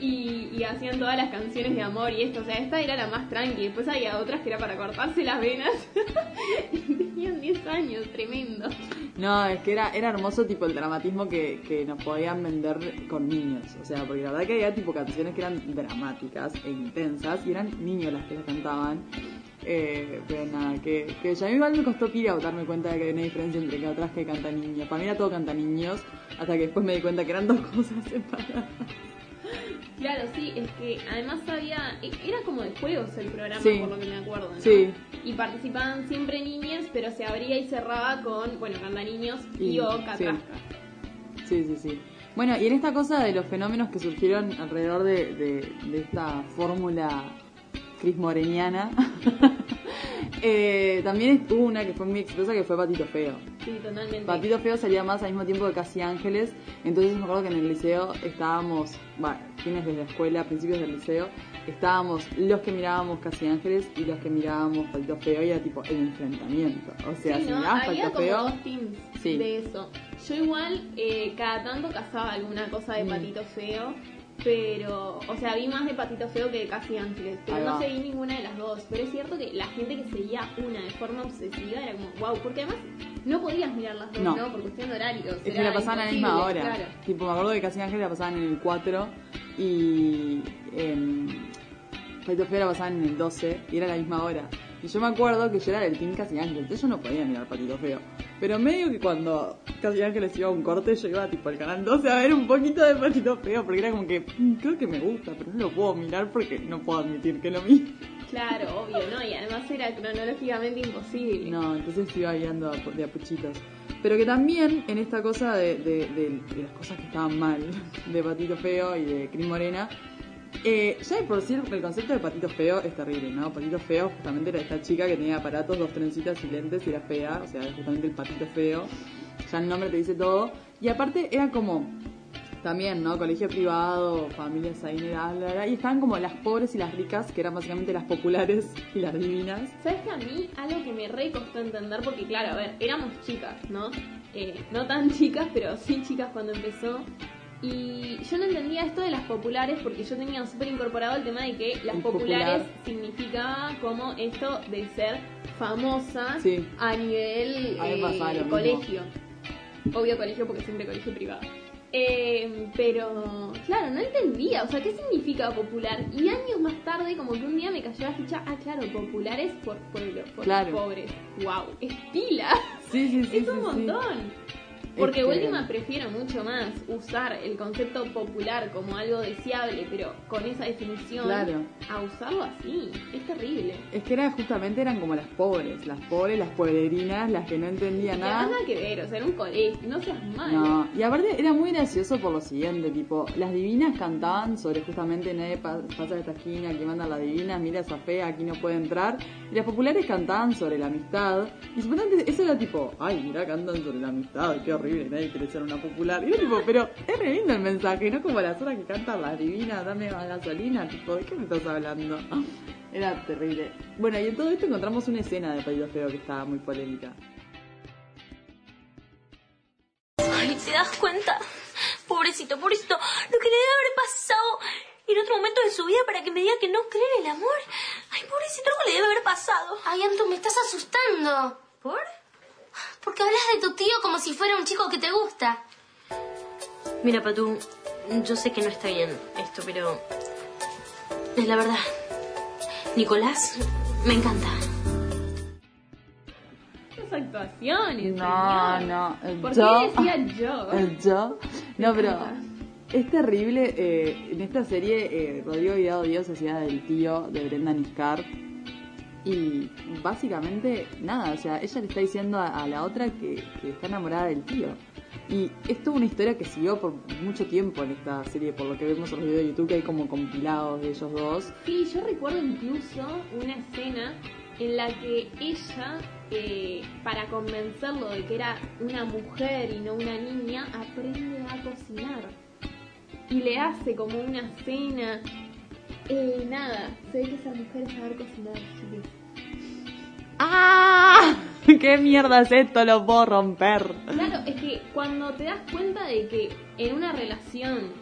y, y hacían todas las canciones de amor y esto. O sea, esta era la más tranqui. Después había otras que era para cortarse las venas. y tenían 10 años, tremendo. No, es que era, era hermoso tipo el dramatismo que, que nos podían vender con niños. O sea, porque la verdad que había tipo canciones que eran dramáticas e intensas y eran niños las que las cantaban. Eh, pero nada, que, que ya a mí igual me costó pila darme cuenta de que había una diferencia entre atrás que canta niños. Para mí era todo canta niños, hasta que después me di cuenta que eran dos cosas separadas. Claro, sí, es que además había. Era como de juegos el programa, Sí. por lo que me acuerdo. ¿no? Sí. Y participaban siempre niñas, pero se abría y cerraba con, bueno, canta niños y, Y- o sí. catrasca. Sí, sí, sí. Bueno, y en esta cosa de los fenómenos que surgieron alrededor de, de- de esta fórmula crismoreniana, eh, también hubo una que fue muy exitosa que fue Patito Feo. Sí, totalmente. Patito Feo salía más al mismo tiempo que Casi Ángeles, entonces me acuerdo que en el liceo estábamos, bueno, fines de la escuela, principios del liceo, estábamos los que mirábamos Casi Ángeles y los que mirábamos Patito Feo y era tipo el enfrentamiento. O sea, Sí, si ¿no? mirabas Había Patito como Feo, dos teams Sí. de eso. Yo igual eh, cada tanto cazaba alguna cosa de Mm. Patito Feo, pero, o sea, vi más de Patito Feo que de Casi Ángeles, pero no seguí ninguna de las dos. Pero es cierto que la gente que seguía una de forma obsesiva era como, wow, porque además no podías mirar las dos, No. ¿no? Por cuestión de horarios. Es que la pasaban a la misma hora. Claro. Tipo, me acuerdo que Casi Ángeles la pasaban en el 4 y em, Patito Feo la pasaban en el 12 y era la misma hora. Y yo me acuerdo que yo era del team Casi Ángeles, entonces yo no podía mirar Patito Feo. Pero medio que cuando Casi Ángeles iba a un corte, yo iba tipo al canal 12 a ver un poquito de Patito Feo, porque era como que "Mm, creo que me gusta, pero no lo puedo mirar porque no puedo admitir que lo vi. Claro, obvio, ¿no? Y además era cronológicamente imposible. No, entonces iba guiando de a puchitos. Pero que también en esta cosa de, de- de- de las cosas que estaban mal, de Patito Feo y de Cris Morena, eh, ya por sí el concepto de Patito Feo es terrible, ¿no? Patito Feo justamente era esta chica que tenía aparatos, dos trencitas y lentes y era fea, o sea, justamente el Patito Feo. Ya el nombre te dice todo. Y aparte era como también, ¿no? Colegio privado, familias bla, bla, bla, y estaban como las pobres y las ricas, que eran básicamente las populares y las divinas. ¿Sabes que a mí algo que me re costó entender? Porque claro, a ver, éramos chicas, ¿no? Eh, no tan chicas, pero sí chicas cuando empezó. Y yo no entendía esto de las populares porque yo tenía súper incorporado el tema de que las populares popular. significaba como esto de ser famosa Sí. a nivel A eh, mismo. colegio. Obvio colegio porque siempre colegio privado. Eh, pero, claro, no entendía, o sea, ¿qué significa popular? Y años más tarde, como que un día me cayó la ficha, ah, claro, populares por pueblo, por Claro. pobres. ¡Wow! ¡Es pila! Sí, sí, sí. es un sí, sí. Porque que- última prefiero mucho más usar el concepto popular como algo deseable, pero con esa definición, Claro. a usarlo así. Es terrible. Es que era justamente eran como las pobres, las pobres, las pueblerinas, las que no entendían que nada. nada que ver, o sea, era un colegio, no seas malo. No, y aparte era muy gracioso por lo siguiente, tipo, las divinas cantaban sobre justamente nadie pa- pasa de esta esquina, aquí manda la divina, mira esa fea, aquí no puede entrar. Y las populares cantaban sobre la amistad. Y supuestamente eso era tipo, ay, mira, cantan sobre la amistad, qué horrible, nadie quiere ser una popular. Y era tipo, pero es re lindo el mensaje, no como las horas que cantan las divinas, dame más gasolina, tipo, ¿de qué me estás hablando? Era terrible. Bueno, y en todo esto encontramos una escena de Patito Feo que estaba muy polémica. Ay, ¿te das cuenta? Pobrecito, pobrecito, lo que le debe haber pasado en otro momento de su vida para que me diga que no cree en el amor. Ay, pobrecito, algo le debe haber pasado. Ay, Anto, me estás asustando. ¿Por? Porque hablas de tu tío como si fuera un chico que te gusta. Mira, Patu, yo sé que no está bien esto, pero es la verdad. Nicolás me encanta. Esas actuaciones, No, señor. no, el ¿Por yo. qué decía yo? El yo. No, pero es terrible. eh, en esta serie, eh, Rodrigo Guirado Díaz hacía del tío de Brenda Niscar. Y básicamente, nada, o sea, ella le está diciendo a, la otra que, está enamorada del tío. Y es una historia que siguió por mucho tiempo en esta serie, por lo que vemos en los videos de YouTube, que hay como compilados de ellos dos. Sí, yo recuerdo incluso una escena en la que ella, eh, para convencerlo de que era una mujer y no una niña, aprende a cocinar. Y le hace como una cena. Eh, nada, se ve que esa mujer es saber cocinar, chiquis. ¡Ah! ¿Qué mierda es esto? Lo puedo romper. Claro, es que cuando te das cuenta de que en una relación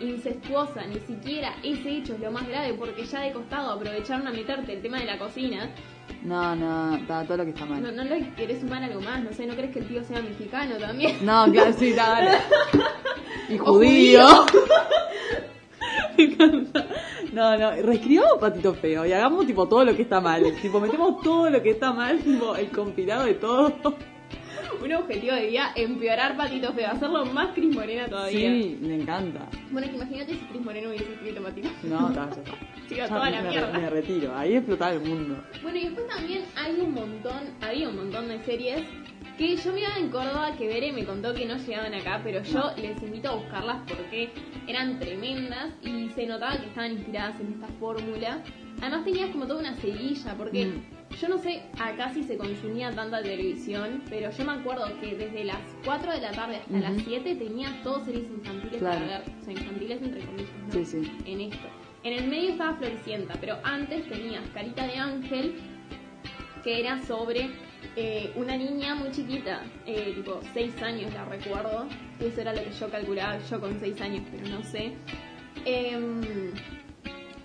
incestuosa ni siquiera ese hecho es lo más grave porque ya de costado aprovecharon a meterte el tema de la cocina, No, no, está todo lo que está mal. no, no le querés sumar algo más, no sé, ¿no crees que el tío sea mexicano también? No, claro, sí, dale. Y judío. judío. Me encanta. No, no, reescribamos Patito Feo y hagamos tipo todo lo que está mal. Tipo, metemos todo lo que está mal, tipo, el compilado de todo. Un objetivo de día, empeorar Patito Feo, hacerlo más Cris Morena todavía. Sí, me encanta. Bueno, que imagínate si Cris Morena hubiese escrito Patito Feo. No, está, ya está. Sigo Ya toda la me, mierda. me retiro. Ahí explotaba el mundo. Bueno, y después también hay un montón, había un montón de series que yo miraba en Córdoba, que Bere me contó que no llegaban acá, pero yo les invito a buscarlas porque eran tremendas y se notaba que estaban inspiradas en esta fórmula. Además tenías como toda una seguilla, porque yo no sé acá si se consumía tanta televisión, pero yo me acuerdo que desde las 4 de la tarde hasta las Ujú. 7 tenías todas series infantiles Claro. para ver, o sea, infantiles entre comillas, ¿no? Sí, sí. En esto. En el medio estaba Floricienta, pero antes tenías Carita de Ángel, que era sobre eh, una niña muy chiquita, eh, tipo 6 años la recuerdo, eso era lo que yo calculaba yo con 6 años, pero no sé. Em,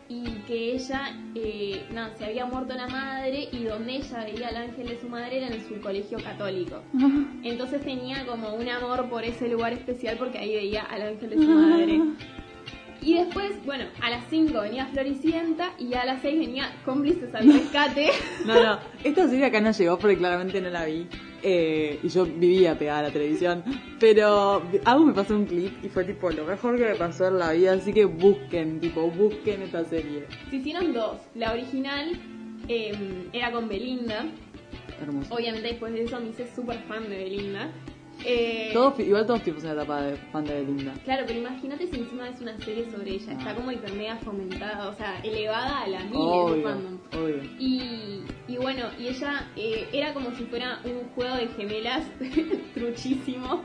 y que ella, eh, nada, se había muerto la madre y donde ella veía al ángel de su madre era en su colegio católico. Entonces tenía como un amor por ese lugar especial porque ahí veía al ángel de su madre. Y después, bueno, a las 5 venía Floricienta y a las 6 venía Cómplices al Rescate. No, no, esta serie acá no llegó porque claramente no la vi. eh, y yo vivía pegada a la televisión. Pero algo me pasó un clip y fue tipo lo mejor que me pasó en la vida. Así que busquen, tipo, busquen esta serie. Se hicieron dos. La original eh, era con Belinda. Hermoso. Obviamente después de eso me hice súper fan de Belinda. Eh, Todos, igual todos tipos en la etapa de fan de Belinda. Claro, pero imagínate si encima es una serie sobre ella. Está como hiper mega fomentada, o sea, elevada a la mil Obvio, fandom. obvio. Y, y bueno, y ella eh, era como si fuera un juego de gemelas truchísimo.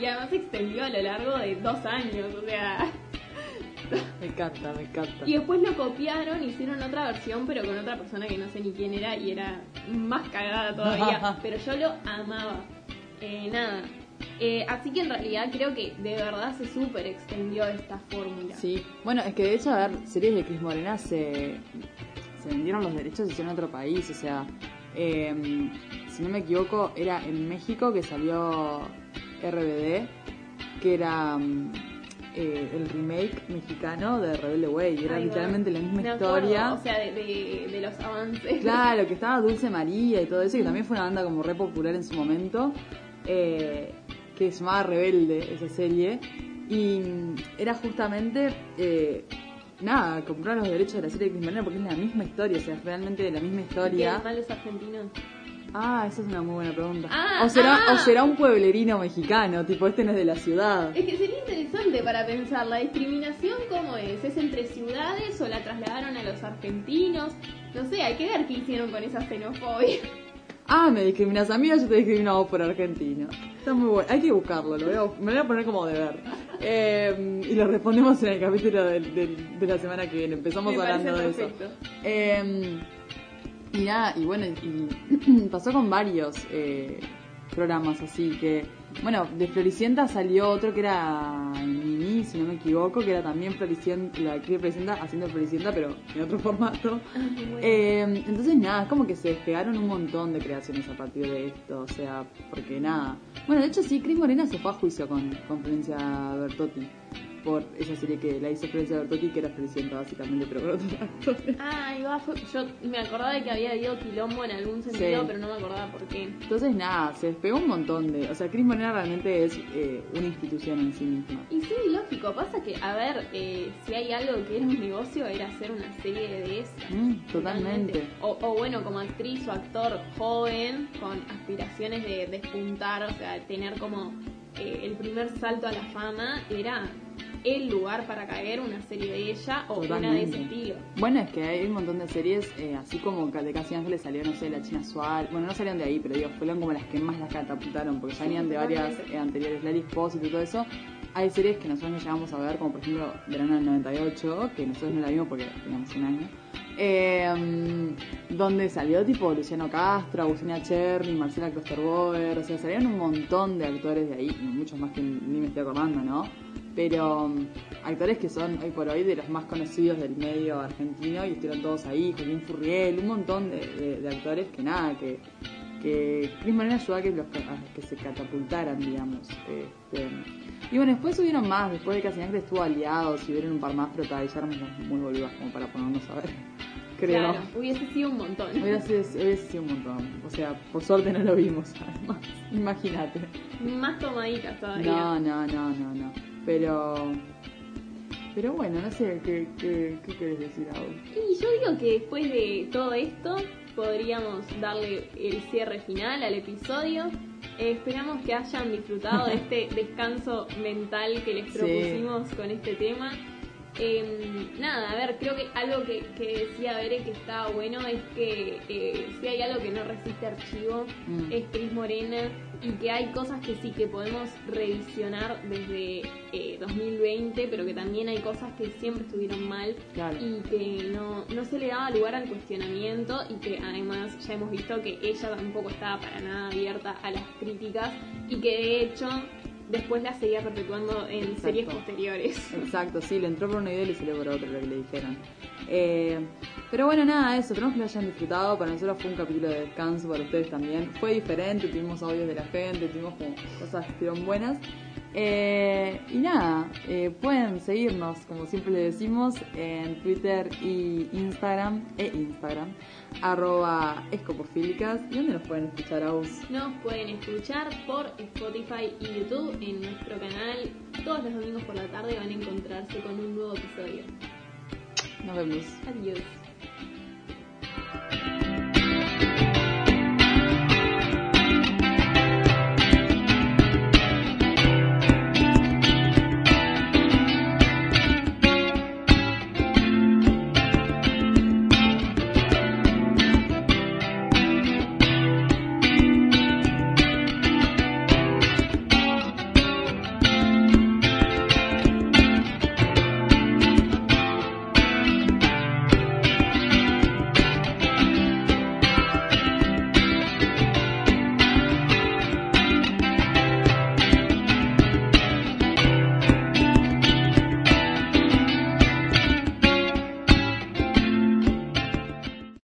Y además se extendió a lo largo de dos años, o sea. Me encanta, me encanta. Y después lo copiaron, hicieron otra versión, pero con otra persona que no sé ni quién era y era más cagada todavía. pero yo lo amaba. Eh, nada. Eh, así que en realidad creo que de verdad se súper extendió esta fórmula. Sí, bueno, es que de hecho, a ver, series de Cris Morena se, se vendieron los derechos y hicieron en otro país, o sea, eh, si no me equivoco, era en México que salió RBD, que era mm, eh, el remake mexicano de Rebelde Way, era literalmente la misma Me acuerdo, historia. O sea, de, de- de los avances. Claro, que estaba Dulce María y todo eso, que también fue una banda como re popular en su momento, eh, que se llamaba Rebelde, esa serie, y era justamente, eh, nada, comprar los derechos de la serie de Cris Morena porque es la misma historia, o sea, es realmente la misma ¿Qué historia. mal los argentinos? Ah, esa es una muy buena pregunta. Ah, o, será, ah. o será un pueblerino mexicano, tipo, este no es de la ciudad. Es que sería interesante para pensar, ¿la discriminación cómo es? ¿Es entre ciudades o la trasladaron a los argentinos? No sé, hay que ver qué hicieron con esa xenofobia. Ah, me discriminas a mí, yo te discrimino a vos por argentino. Está muy bueno. Hay que buscarlo, lo voy a- me lo voy a poner como deber. Eh, y lo respondemos en el capítulo del- del- de, la semana que viene. Empezamos Me hablando de eso. Eh, y nada, y bueno, y pasó con varios eh, programas así que. Bueno, de Floricienta salió otro que era Mimi, si no me equivoco, que era también Floricienta, la actriz Floricienta haciendo Floricienta, pero en otro formato. Eh, entonces nada, es como que se despegaron un montón de creaciones a partir de esto, o sea, porque nada. Bueno, de hecho sí, Cris Morena se fue a juicio con, con Florencia Bertotti por esa serie que la hizo Florencia Bertotti, que era Floricienta básicamente, pero con otros actores. Ah, fue- yo me acordaba de que había habido quilombo en algún sentido, Sí. pero no me acordaba por qué. Entonces nada, se despegó un montón de... O sea, Cris Morena realmente es eh, una institución en sí misma. Y sí, lógico, pasa que, a ver, eh, si hay algo que era un negocio, era hacer una serie de esas. Mm, totalmente. O, o bueno, como actriz o actor joven, con aspiraciones de despuntar, o sea, tener como eh, el primer salto a la fama, era el lugar para caer una serie de ella o una de ese Totalmente. estilo. Bueno, es que hay un montón de series, eh, así como de Casi Ángeles salió, no sé, La China Suárez. Bueno, no salieron de ahí, pero digo, fueron como las que más las catapultaron, porque ya Sí, de varias totalmente. eh, anteriores, Larry Spósito y todo eso. Hay series que nosotros no llegamos a ver, como por ejemplo Verano del 98, que nosotros no la vimos porque teníamos un año. eh, donde salió tipo Luciano Castro, Agustina Cherry, Marcela Klosterboer, o sea, salieron un montón de actores de ahí, y muchos más que ni me estoy acordando, ¿no? Pero um, actores que son hoy por hoy de los más conocidos del medio argentino y estuvieron todos ahí, Joaquín Furriel, un montón de, de- de actores que nada, que, que Cris Morena ayudó a que, los, a que se catapultaran, digamos. Este, Y bueno, después subieron más, después de Casi Ángeles estuvo aliados, y hubieron un par más, pero todavía éramos muy boludas como para ponernos a ver. Creo. Claro, hubiese sido un montón. Hubiera sido, hubiese sido un montón. O sea, por suerte no lo vimos, además. Imagínate. Más tomaditas todavía. No, no, no, no, no. Pero. Pero bueno, no sé, ¿qué, qué, qué querés decir ahora? Y yo digo que después de todo esto podríamos darle el cierre final al episodio. Eh, esperamos que hayan disfrutado de este descanso mental que les Sí. propusimos con este tema. Eh, nada, a ver, creo que algo que, que decía Bere que estaba bueno es que eh, si hay algo que no resiste archivo Mm. es Cris Morena y que hay cosas que sí que podemos revisionar desde eh, 2020, pero que también hay cosas que siempre estuvieron mal y que no, no se le daba lugar al cuestionamiento y que además ya hemos visto que ella tampoco estaba para nada abierta a las críticas y que de hecho después la seguía perpetuando en Exacto. series posteriores. Exacto, sí, le entró por una idea y le salió por otra lo que le dijeron. Eh, pero bueno, nada, eso, esperamos que lo hayan disfrutado. Para nosotros fue un capítulo de descanso, para ustedes también. Fue diferente, tuvimos audios de la gente, tuvimos como cosas que estuvieron buenas. Eh, y nada, eh, pueden seguirnos, como siempre le decimos, en Twitter y Instagram, e Instagram, arroba escopofílicas. ¿Y dónde nos pueden escuchar, Aus? Nos pueden escuchar por Spotify y YouTube en nuestro canal. Todos los domingos por la tarde van a encontrarse con un nuevo episodio. Nos vemos. Adiós.